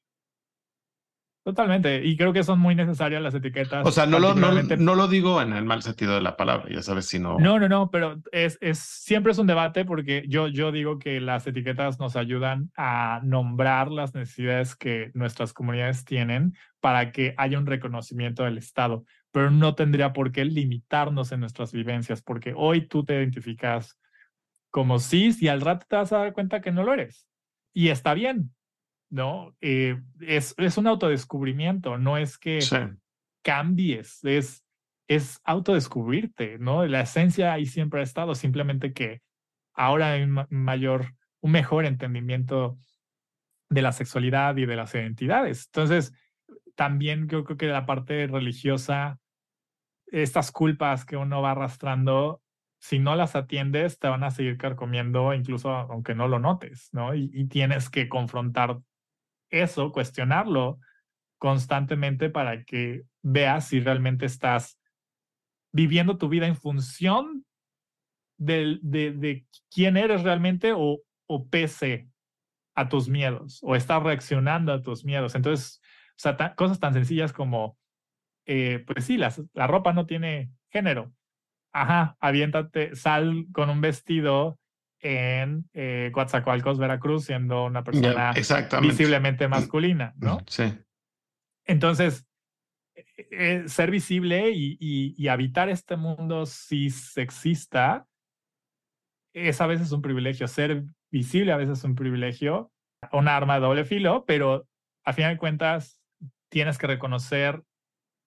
Totalmente, y creo que son muy necesarias las etiquetas. O sea, no lo, no, no, lo digo en el mal sentido de la palabra, ya sabes, sino... No, no, no, pero es, es, siempre es un debate porque yo, yo digo que las etiquetas nos ayudan a nombrar las necesidades que nuestras comunidades tienen para que haya un reconocimiento del Estado, pero no tendría por qué limitarnos en nuestras vivencias, porque hoy tú te identificas como cis y al rato te vas a dar cuenta que no lo eres. Y está bien, ¿no? Eh, es, es un autodescubrimiento, no es que cambies, es, es autodescubrirte, ¿no? La esencia ahí siempre ha estado, simplemente que ahora hay un mayor, un mejor entendimiento de la sexualidad y de las identidades. Entonces, también yo creo que la parte religiosa, estas culpas que uno va arrastrando, si no las atiendes, te van a seguir carcomiendo, incluso aunque no lo notes, ¿no? Y, y tienes que confrontar eso, cuestionarlo constantemente para que veas si realmente estás viviendo tu vida en función de, quién eres realmente o, pese a tus miedos o estás reaccionando a tus miedos. Entonces, cosas tan sencillas como, eh, pues sí, la ropa no tiene género. Ajá, aviéntate, sal con un vestido en eh, Coatzacoalcos, Veracruz, siendo una persona visiblemente masculina, ¿no? Sí. Entonces, eh, eh, ser visible y, y, habitar este mundo sexista es a veces un privilegio. Ser visible a veces es un privilegio, una arma de doble filo, pero a fin de cuentas tienes que reconocer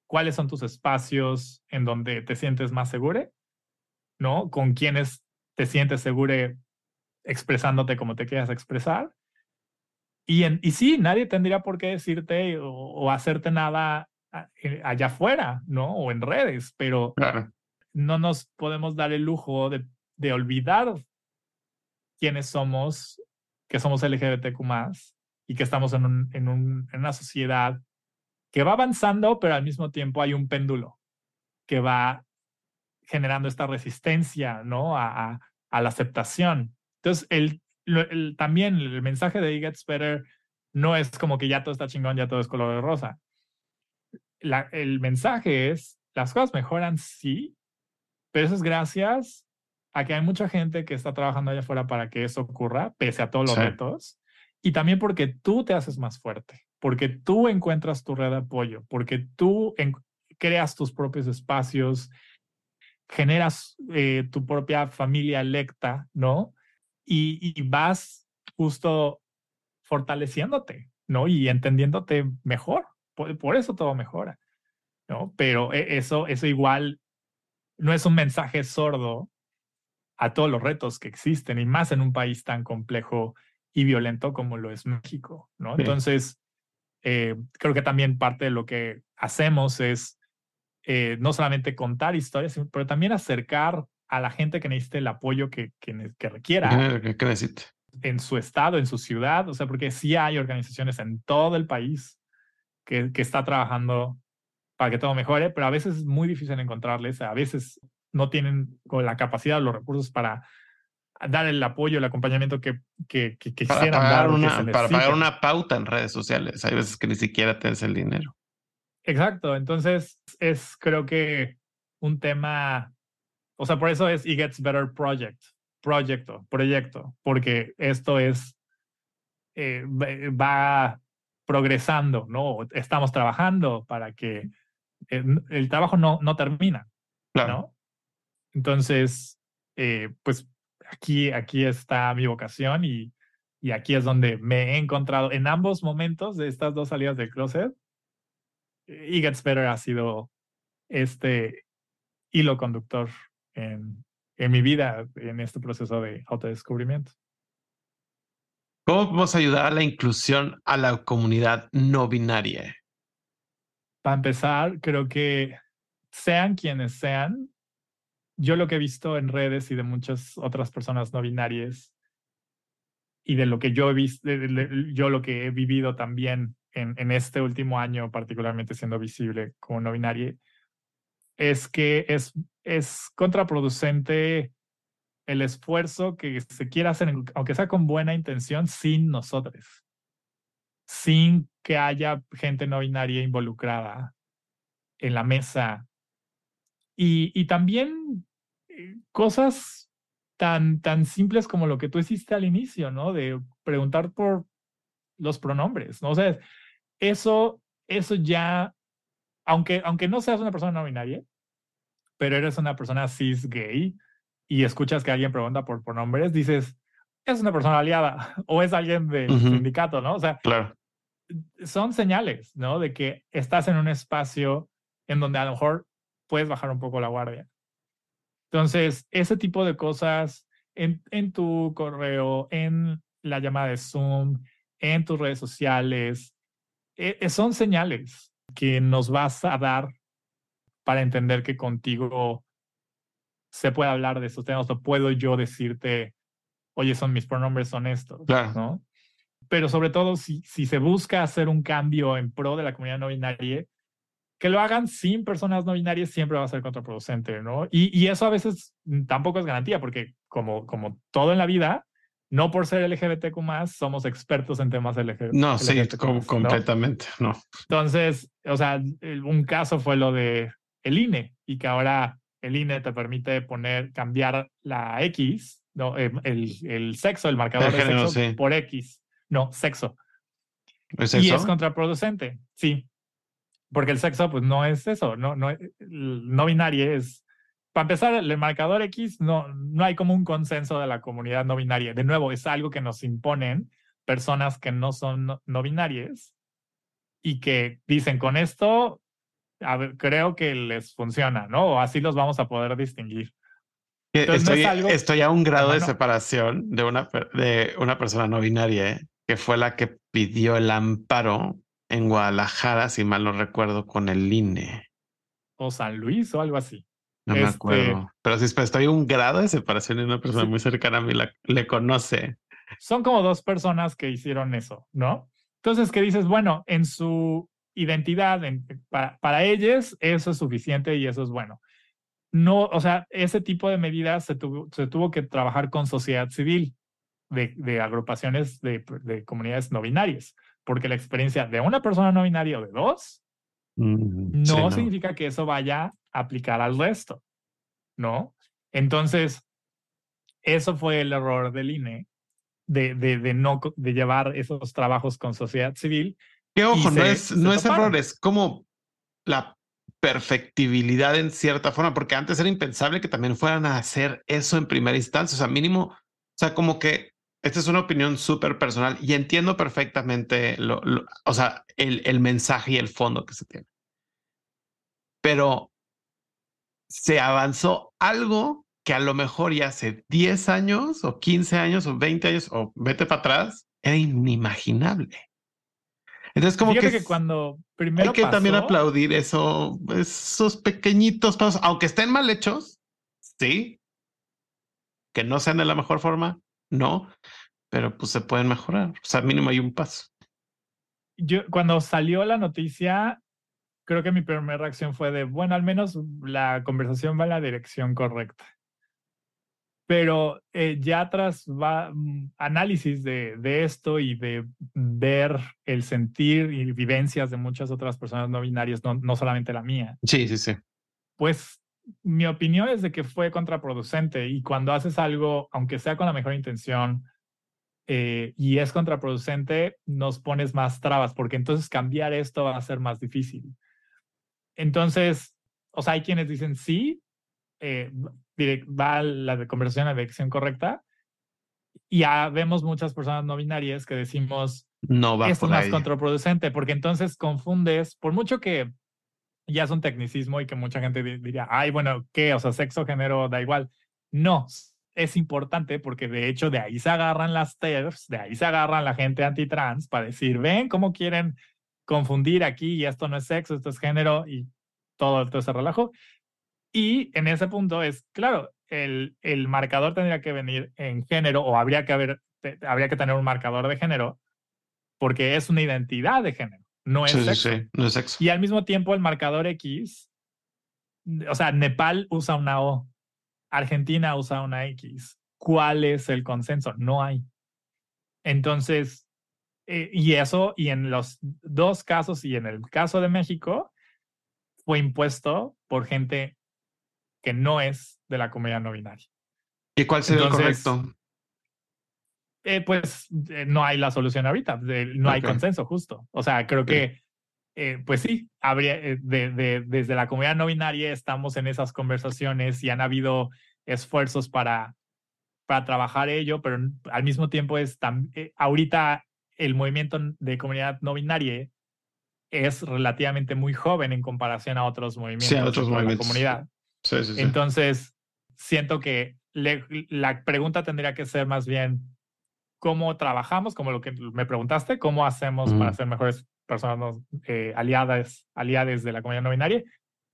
cuáles son tus espacios en donde te sientes más seguro, ¿no? Con quienes te sientes seguro expresándote como te quieras expresar. Y, en, y sí, nadie tendría por qué decirte o, hacerte nada eh, allá afuera, ¿no? O en redes, pero no nos podemos dar el lujo de, de olvidar quiénes somos, que somos LGBTQ y que estamos en, un, en, un, en una sociedad que va avanzando, pero al mismo tiempo hay un péndulo que va generando esta resistencia, ¿no? A, a la aceptación. Entonces, el, también el mensaje de It Gets Better no es como que ya todo está chingón, ya todo es color de rosa. La, el mensaje es, las cosas mejoran, sí, pero eso es gracias a que hay mucha gente que está trabajando allá afuera para que eso ocurra, pese a todos los retos, y también porque tú te haces más fuerte, porque tú encuentras tu red de apoyo, porque tú creas tus propios espacios, generas eh, tu propia familia electa, ¿no? Y, vas justo fortaleciéndote, ¿no? Y entendiéndote mejor. Por, eso todo mejora, ¿no? Pero e, eso, eso igual no es un mensaje sordo a todos los retos que existen y más en un país tan complejo y violento como lo es México, ¿no? Entonces, eh, creo que también parte de lo que hacemos es eh, no solamente contar historias, pero también acercar a la gente que necesite el apoyo que, que, que requiera. Que, necesite. en su estado, en su ciudad, o sea, porque sí hay organizaciones en todo el país que, que está trabajando para que todo mejore, pero a veces es muy difícil encontrarles, a veces no tienen la capacidad o los recursos para dar el apoyo, el acompañamiento que, que, que quisieran para pagar dar. Una, para pagar una pauta en redes sociales. Hay veces que ni siquiera tienes el dinero. Exacto. Entonces, es creo que un tema, o sea, por eso es It Gets Better Project, proyecto, proyecto, porque esto es, eh, va progresando, ¿no? Estamos trabajando para que el, el trabajo no, no termina, claro. ¿no? Entonces, eh, pues aquí, aquí está mi vocación y, y aquí es donde me he encontrado en ambos momentos de estas dos salidas del closet. Y Gets Better ha sido este hilo conductor en, en mi vida, en este proceso de autodescubrimiento. ¿Cómo podemos ayudar a la inclusión a la comunidad no binaria? Para empezar, creo que sean quienes sean, yo lo que he visto en redes y de muchas otras personas no binarias y de lo que yo he visto, yo lo que he vivido también en, en este último año, particularmente siendo visible como no binaria, es que es, es contraproducente el esfuerzo que se quiera hacer, aunque sea con buena intención, sin nosotros, sin que haya gente no binaria involucrada en la mesa y, y también eh, cosas tan, tan simples como lo que tú hiciste al inicio, ¿no? De preguntar por los pronombres, ¿no? O sea, eso, eso ya, aunque, aunque no seas una persona no binaria, pero eres una persona cis gay y escuchas que alguien pregunta por pronombres, dices, es una persona aliada [laughs] o es alguien del sindicato, ¿no? O sea, claro. son señales, ¿no? De que estás en un espacio en donde a lo mejor puedes bajar un poco la guardia. Entonces, ese tipo de cosas en, en tu correo, en la llamada de Zoom, en tus redes sociales, eh, son señales que nos vas a dar para entender que contigo se puede hablar de estos temas o puedo yo decirte, oye, son mis pronombres son estos, claro. ¿no? Pero sobre todo, si, si se busca hacer un cambio en pro de la comunidad no binaria, que lo hagan sin personas no binarias siempre va a ser contraproducente, ¿no? Y, y eso a veces tampoco es garantía, porque como, como todo en la vida, no por ser LGBTQ más, somos expertos en temas LGBT. No, sí, completamente, ¿no? Entonces, o sea, un caso fue lo de el INE y que ahora el INE te permite poner, cambiar la X, no, eh, el, el sexo, el marcador el género, de sexo sí. por X, no, sexo. ¿Es sexo. Y es contraproducente, sí. Porque el sexo, pues no es eso, no, no, no binario es. Para empezar, el marcador X no, no hay como un consenso de la comunidad no binaria. De nuevo, es algo que nos imponen personas que no son no, no binarias y que dicen con esto a ver, creo que les funciona, ¿no? O así los vamos a poder distinguir. Entonces, estoy, no es algo... estoy, a un grado de separación de una, de una persona no binaria, ¿eh? que fue la que pidió el amparo en Guadalajara, si mal no recuerdo, con el INE. O San Luis o algo así. No este... me acuerdo. Pero sí, estoy a un grado de separación de una persona sí. muy cercana a mí, la, le conoce. Son como dos personas que hicieron eso, ¿no? Entonces, ¿qué dices? Bueno, en su identidad, en, para, para ellos eso es suficiente y eso es bueno. No, o sea, ese tipo de medidas se tuvo, se tuvo que trabajar con sociedad civil, de, de agrupaciones de, de, comunidades no binarias, porque la experiencia de una persona no binaria o de dos mm, no, sí, no significa que eso vaya a aplicar al resto, ¿no? Entonces, eso fue el error del INE, de, de, de, no de llevar esos trabajos con sociedad civil que ojo, no, se, es, no es error, es como la perfectibilidad en cierta forma, porque antes era impensable que también fueran a hacer eso en primera instancia. O sea, mínimo, o sea, como que esta es una opinión súper personal y entiendo perfectamente lo, lo, o sea, el, el mensaje y el fondo que se tiene. Pero se avanzó algo que a lo mejor ya hace 10 años o 15 años o 20 años o vete para atrás, era inimaginable. Entonces, como Fíjate que, que cuando primero hay que pasó, también aplaudir eso, esos pequeñitos pasos, aunque estén mal hechos, sí, que no sean de la mejor forma, no, pero pues se pueden mejorar. O sea, mínimo hay un paso. Yo, cuando salió la noticia, creo que mi primera reacción fue de, bueno, al menos la conversación va en la dirección correcta. Pero eh, ya tras va, mm, análisis de, de, esto y de ver el sentir y vivencias de muchas otras personas no binarias, no, no solamente la mía. Sí, sí, sí. Pues mi opinión es de que fue contraproducente y cuando haces algo, aunque sea con la mejor intención, eh, y es contraproducente, nos pones más trabas, porque entonces cambiar esto va a ser más difícil. Entonces, o sea, hay quienes dicen sí, eh, va la conversación a la dirección correcta, y ya vemos muchas personas no binarias que decimos, no va esto es más contraproducente, porque entonces confundes, por mucho que ya es un tecnicismo y que mucha gente diría, ay, bueno, ¿qué? O sea, sexo, género, da igual. No, es importante porque de hecho de ahí se agarran las TERFs, de ahí se agarran la gente antitrans para decir, ven cómo quieren confundir aquí y esto no es sexo, esto es género y todo, todo ese relajo. Y en ese punto es, claro, el, el marcador tendría que venir en género o habría que, haber, habría que tener un marcador de género porque es una identidad de género, no es sexo. Sí, no es sexo. Y al mismo tiempo el marcador X, o sea, Nepal usa una O, Argentina usa una X. ¿Cuál es el consenso? No hay. Entonces, eh, y eso, y en los dos casos, y en el caso de México, fue impuesto por gente que no es de la comunidad no binaria. ¿Y cuál sería el correcto? Eh, pues eh, no hay la solución ahorita, no hay consenso justo. O sea, creo que, pues sí, habría, de, desde la comunidad no binaria estamos en esas conversaciones y han habido esfuerzos para, para trabajar ello, pero al mismo tiempo es ahorita el movimiento de comunidad no binaria es relativamente muy joven en comparación a otros movimientos de la comunidad. Entonces, siento que la pregunta tendría que ser más bien cómo trabajamos, como lo que me preguntaste, cómo hacemos para ser mejores personas eh, aliadas, aliadas de la comunidad no binaria.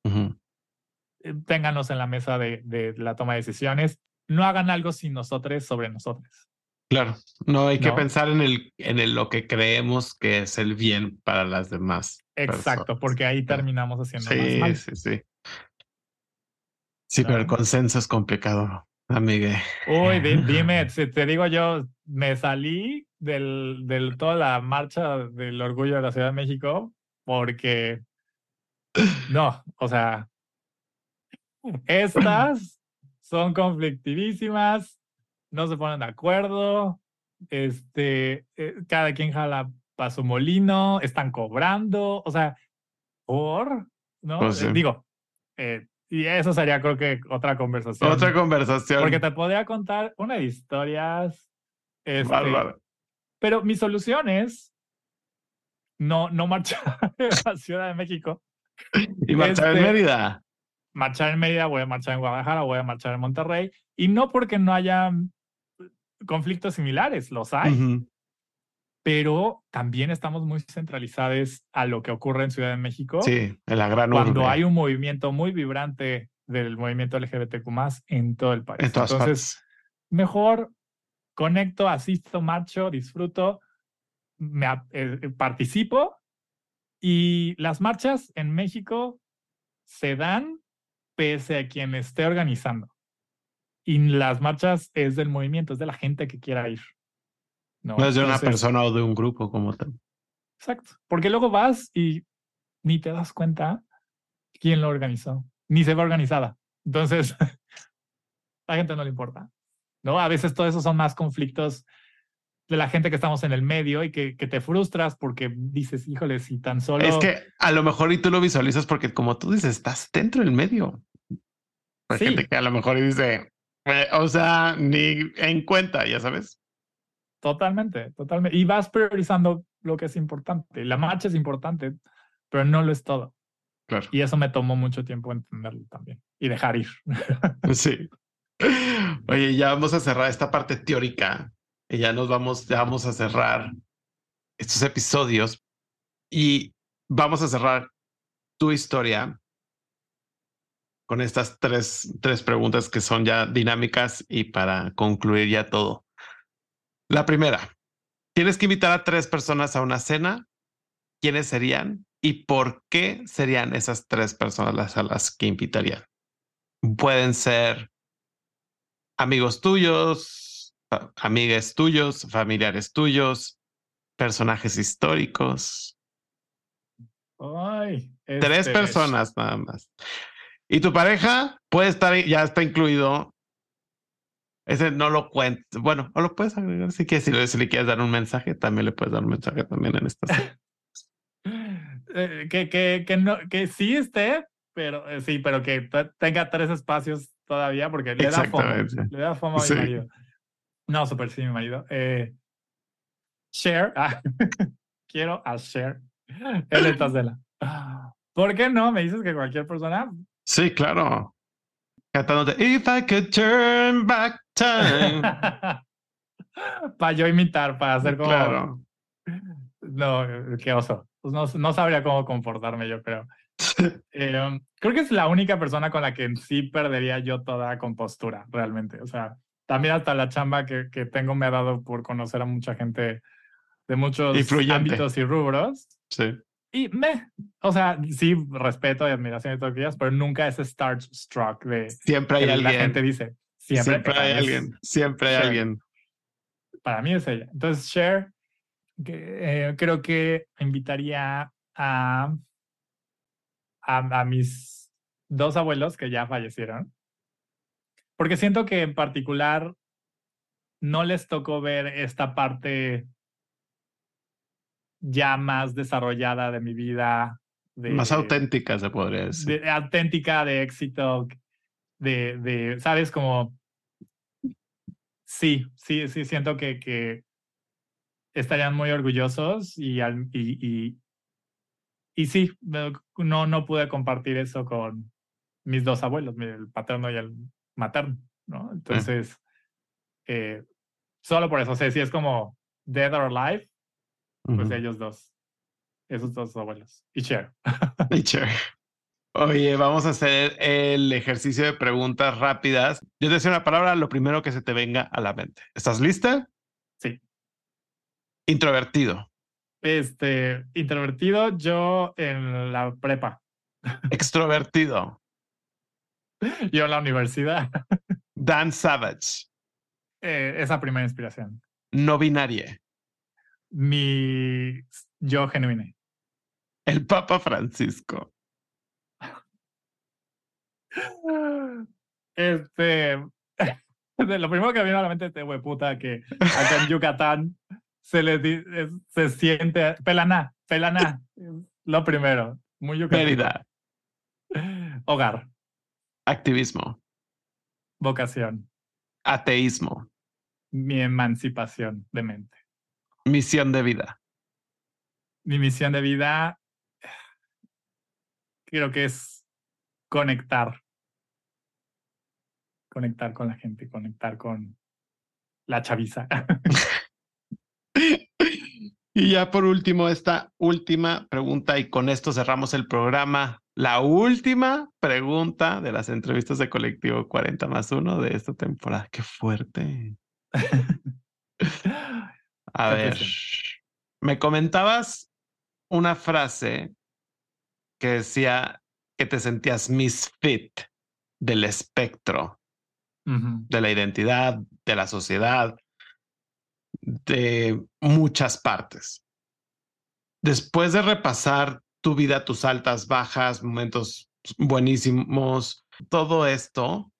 Eh, ténganos en la mesa de, de, la toma de decisiones. No hagan algo sin nosotros sobre nosotros. Claro, no hay que pensar en el en el, lo que creemos que es el bien para las demás. Exacto, porque ahí terminamos haciendo sí, más mal. Sí, sí, sí. pero el consenso es complicado, amigue. Uy, [laughs] dime, si te digo yo, me salí del, del toda la marcha del orgullo de la Ciudad de México porque no, o sea, estas son conflictivísimas, no se ponen de acuerdo, este, eh, cada quien jala para su molino, están cobrando, o sea, por, ¿no? Pues eh, digo, eh, y eso sería creo que otra conversación. Otra conversación. Porque te podría contar una de historias. Este, pero mi solución es no, no marchar [laughs] a Ciudad de México. Y marchar en este, Mérida. Marchar en Mérida, voy a marchar en Guadalajara, voy a marchar en Monterrey. Y no porque no haya conflictos similares, los hay. Pero también estamos muy centralizados a lo que ocurre en Ciudad de México. Sí, en la gran Cuando hay un movimiento muy vibrante del movimiento LGBTQ en todo el país. Entonces, mejor conecto, asisto, marcho, disfruto, me, eh, participo y las marchas en México se dan pese a quien esté organizando. Y las marchas es del movimiento, es de la gente que quiera ir. No, es de una persona o de un grupo como tal. Exacto. Porque luego vas y ni te das cuenta quién lo organizó, ni se ve organizada. Entonces, [laughs] a la gente no le importa. ¿no? A veces todo eso son más conflictos de la gente que estamos en el medio y que, que, te frustras porque dices, híjole, si tan solo... Es que a lo mejor y tú lo visualizas porque como tú dices, estás dentro del medio. Hay gente que a lo mejor dice, eh, o sea, ni en cuenta, ya sabes. Totalmente, totalmente. Y vas priorizando lo que es importante. La marcha es importante, pero no lo es todo. Claro. Y eso me tomó mucho tiempo entenderlo también y dejar ir. [laughs] sí. Oye, ya vamos a cerrar esta parte teórica y ya nos vamos, ya vamos a cerrar estos episodios y vamos a cerrar tu historia con estas tres, tres preguntas que son ya dinámicas y para concluir ya todo. La primera, tienes que invitar a tres personas a una cena. ¿Quiénes serían y por qué serían esas tres personas las a las que invitarían? Pueden ser amigos tuyos, amigas tuyos, familiares tuyos, personajes históricos. Ay, Tres este, personas nada más. Y tu pareja puede estar, ya está incluido. Ese no lo cuento. Bueno, o lo puedes agregar si quieres. Si le, si le quieres dar un mensaje, también le puedes dar un mensaje también en esta. [laughs] eh, que, que, que, no, que sí esté, pero eh, sí, pero que te- tenga tres espacios todavía porque le da. Exactamente. Le da fomo a mi marido. No, super sí, mi marido. Eh, Cher. [laughs] ah, quiero a Cher. El de Tazela. ¿Por qué no? Me dices que cualquier persona. Sí, claro. Cantándote If I could turn back time. [laughs] para yo imitar, para hacer como. Claro. No, qué oso. Pues no, no sabría cómo comportarme, yo creo. Eh, creo que es la única persona con la que sí perdería yo toda compostura, realmente. O sea, también hasta la chamba que, que tengo me ha dado por conocer a mucha gente de muchos Influyente. ámbitos y rubros. Sí. Y me, o sea, sí, respeto y admiración y todo lo que quieras, pero nunca ese starstruck de Siempre hay que la alguien. gente dice. Siempre, Siempre hay es- alguien. Siempre hay Cher. alguien. para mí es ella. Entonces, Cher, que, eh, creo que invitaría a, a, a mis dos abuelos que ya fallecieron, porque siento que en particular no les tocó ver esta parte ya más desarrollada de mi vida. De, Más auténtica se podría decir. de- auténtica, de éxito, de, de, ¿sabes? Como, sí, sí, sí, siento que, que estarían muy orgullosos y, al- y, y, y sí, no, no pude compartir eso con mis dos abuelos, el paterno y el materno, ¿no? Entonces, eh, solo por eso, o sea, si es como dead or alive, pues ellos dos, esos dos abuelos. Y Cher. [laughs] Y Cher. Oye, vamos a hacer el ejercicio de preguntas rápidas. Yo te decía una palabra, lo primero que se te venga a la mente. ¿Estás lista? Sí. Introvertido, Este, introvertido, yo en la prepa, extrovertido, [laughs] yo en la universidad, Dan Savage, eh, esa primera inspiración. no binaria, Mi yo genuino. el Papa Francisco, [laughs] Este, [laughs] de lo primero que me vino a la mente este hueputa que acá en Yucatán se le di- se siente pelaná, pelaná, lo primero, muy yucateco. Mérida, [laughs] Hogar, activismo, vocación, ateísmo, mi emancipación de mente. Misión de vida, Mi misión de vida creo que es conectar. Conectar con la gente, conectar con la chaviza. [laughs] Y ya por último, esta última pregunta, y con esto cerramos el programa. La última pregunta de las entrevistas de Colectivo 40 más 1 de esta temporada. Qué fuerte. [laughs] A ver, me comentabas una frase que decía que te sentías misfit del espectro de la identidad, de la sociedad, de muchas partes. Después de repasar tu vida, tus altas, bajas, momentos buenísimos, todo esto,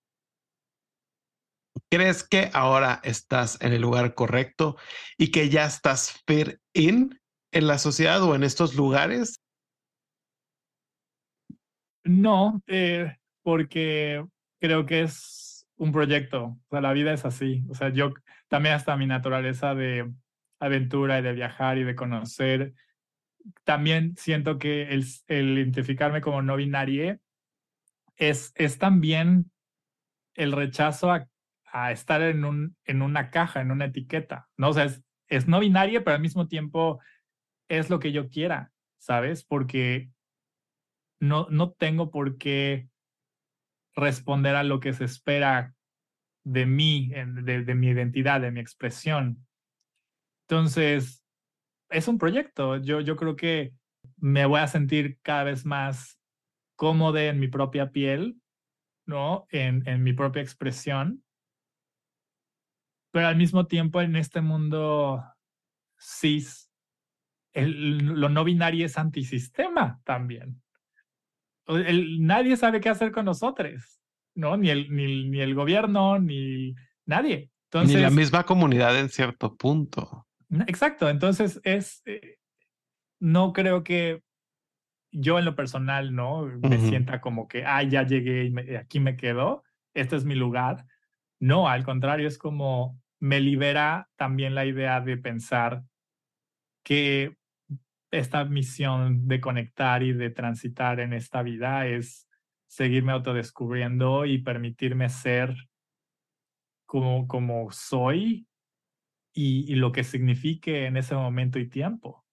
¿crees que ahora estás en el lugar correcto y que ya estás fit in en la sociedad o en estos lugares? No, eh, porque creo que es un proyecto. O sea, la vida es así. O sea, yo también hasta mi naturaleza de aventura y de viajar y de conocer, también siento que el, el identificarme como no binario es, es también el rechazo a, a estar en, un, en una caja, en una etiqueta. ¿no? O sea, es, es no binario, pero al mismo tiempo es lo que yo quiera, ¿sabes? Porque no, no tengo por qué responder a lo que se espera de mí, de, de mi identidad, de mi expresión. Entonces, es un proyecto. Yo, yo creo que me voy a sentir cada vez más cómodo en mi propia piel, ¿no? En, en mi propia expresión. Pero al mismo tiempo, en este mundo cis, el, lo no binario es antisistema también. El, nadie sabe qué hacer con nosotros, ¿no? Ni el, ni, ni el gobierno, ni nadie. Entonces, ni la misma comunidad en cierto punto. Exacto, entonces es, eh, no creo que yo en lo personal, ¿no? Me sienta como que, ah, ya llegué y aquí me quedo, este es mi lugar. No, al contrario, es como me libera también la idea de pensar que esta misión de conectar y de transitar en esta vida es seguirme autodescubriendo y permitirme ser como, como soy y, lo que signifique en ese momento y tiempo.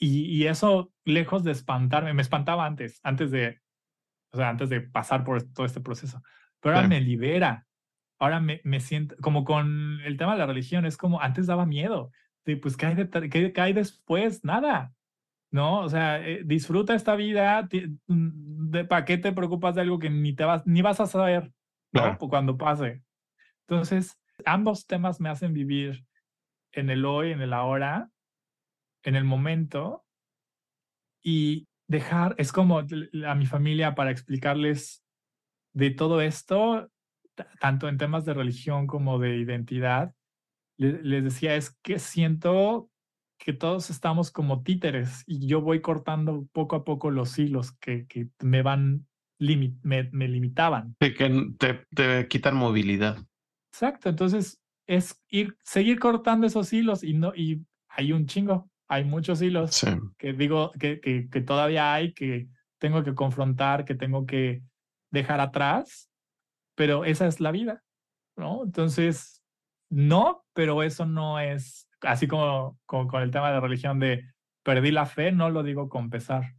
Y, eso, lejos de espantarme, me espantaba antes, antes de, o sea, antes de pasar por todo este proceso, pero ahora me libera. Ahora me, me siento, como con el tema de la religión, es como antes daba miedo. De, pues, ¿qué hay, de, qué, hay después? Nada. ¿no? O sea, eh, disfruta esta vida, mm, de, ¿para qué te preocupas de algo que ni, te vas, ni vas a saber ¿no? cuando pase? Entonces, ambos temas me hacen vivir en el hoy, en el ahora, en el momento y dejar, es como a mi familia para explicarles de todo esto, tanto en temas de religión como de identidad, les, decía, es que siento que todos estamos como títeres y yo voy cortando poco a poco los hilos que, que me van, me, me limitaban. Que te, te quitan movilidad. Exacto, entonces es ir, seguir cortando esos hilos y no, y hay un chingo, hay muchos hilos que digo que, que, que, todavía hay, que tengo que confrontar, que tengo que dejar atrás, pero esa es la vida, ¿no? Entonces, no, pero eso no es, así como, como con el tema de religión de perdí la fe, no lo digo con pesar,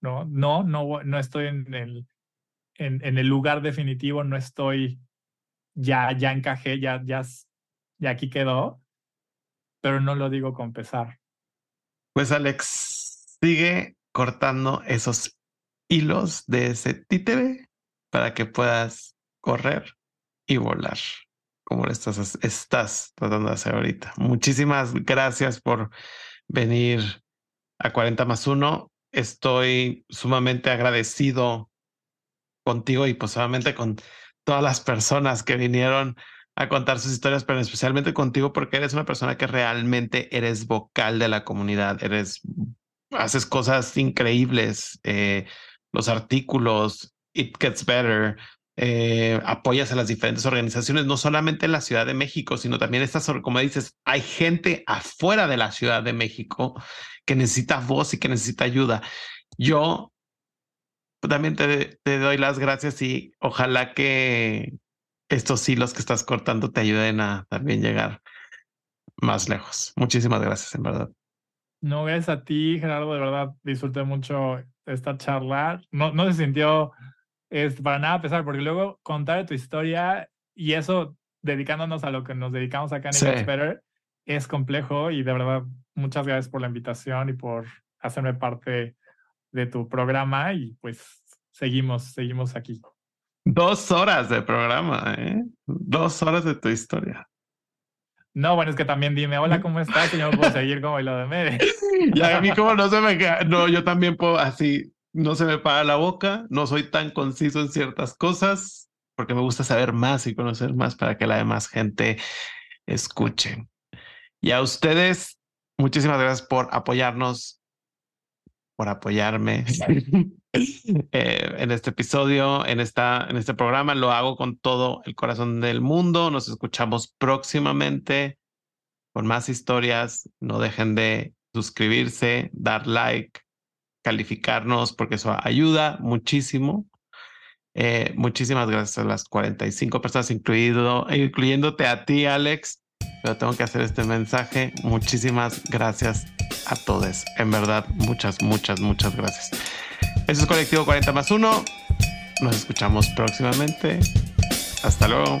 ¿no? No, no, no estoy en el, en, el lugar definitivo, no estoy ya, ya encajé, ya, ya, ya aquí quedó, pero no lo digo con pesar. Pues Alex, sigue cortando esos hilos de ese títere para que puedas correr y volar, como lo estás, estás tratando de hacer ahorita. Muchísimas gracias por venir a 40 más 1. Estoy sumamente agradecido contigo y posiblemente con todas las personas que vinieron a contar sus historias, pero especialmente contigo porque eres una persona que realmente eres vocal de la comunidad, eres, haces cosas increíbles, eh, los artículos, It Gets Better, eh, apoyas a las diferentes organizaciones, no solamente en la Ciudad de México, sino también estas, como dices, hay gente afuera de la Ciudad de México que necesita voz y que necesita ayuda. Yo también te, doy las gracias y ojalá que estos hilos que estás cortando te ayuden a también llegar más lejos. Muchísimas gracias, en verdad. No, gracias a ti, Gerardo, de verdad disfruté mucho esta charla. No, no se sintió es, para nada pesar, porque luego contar tu historia y eso dedicándonos a lo que nos dedicamos acá en sí. Better es complejo y de verdad muchas gracias por la invitación y por hacerme parte de tu programa y pues seguimos, seguimos aquí. Dos horas de programa, ¿eh? Dos horas de tu historia. No, bueno, es que también dime, hola, ¿cómo estás? Y yo puedo [laughs] seguir como lo de Mere. [laughs] Y a mí como no se me no, yo también puedo así, no se me para la boca, no soy tan conciso en ciertas cosas, porque me gusta saber más y conocer más para que la demás gente escuche. Y a ustedes, muchísimas gracias por apoyarnos por apoyarme [laughs] [laughs] eh, en este episodio, en, esta, en este programa. Lo hago con todo el corazón del mundo. Nos escuchamos próximamente con más historias. No dejen de suscribirse, dar like, calificarnos, porque eso ayuda muchísimo. Eh, muchísimas gracias a las 45 personas, incluido, incluyéndote a ti, Alex. Pero tengo que hacer este mensaje. Muchísimas gracias a todos. En verdad, muchas, muchas, muchas gracias. Eso es Colectivo 40 más 1. Nos escuchamos próximamente. Hasta luego.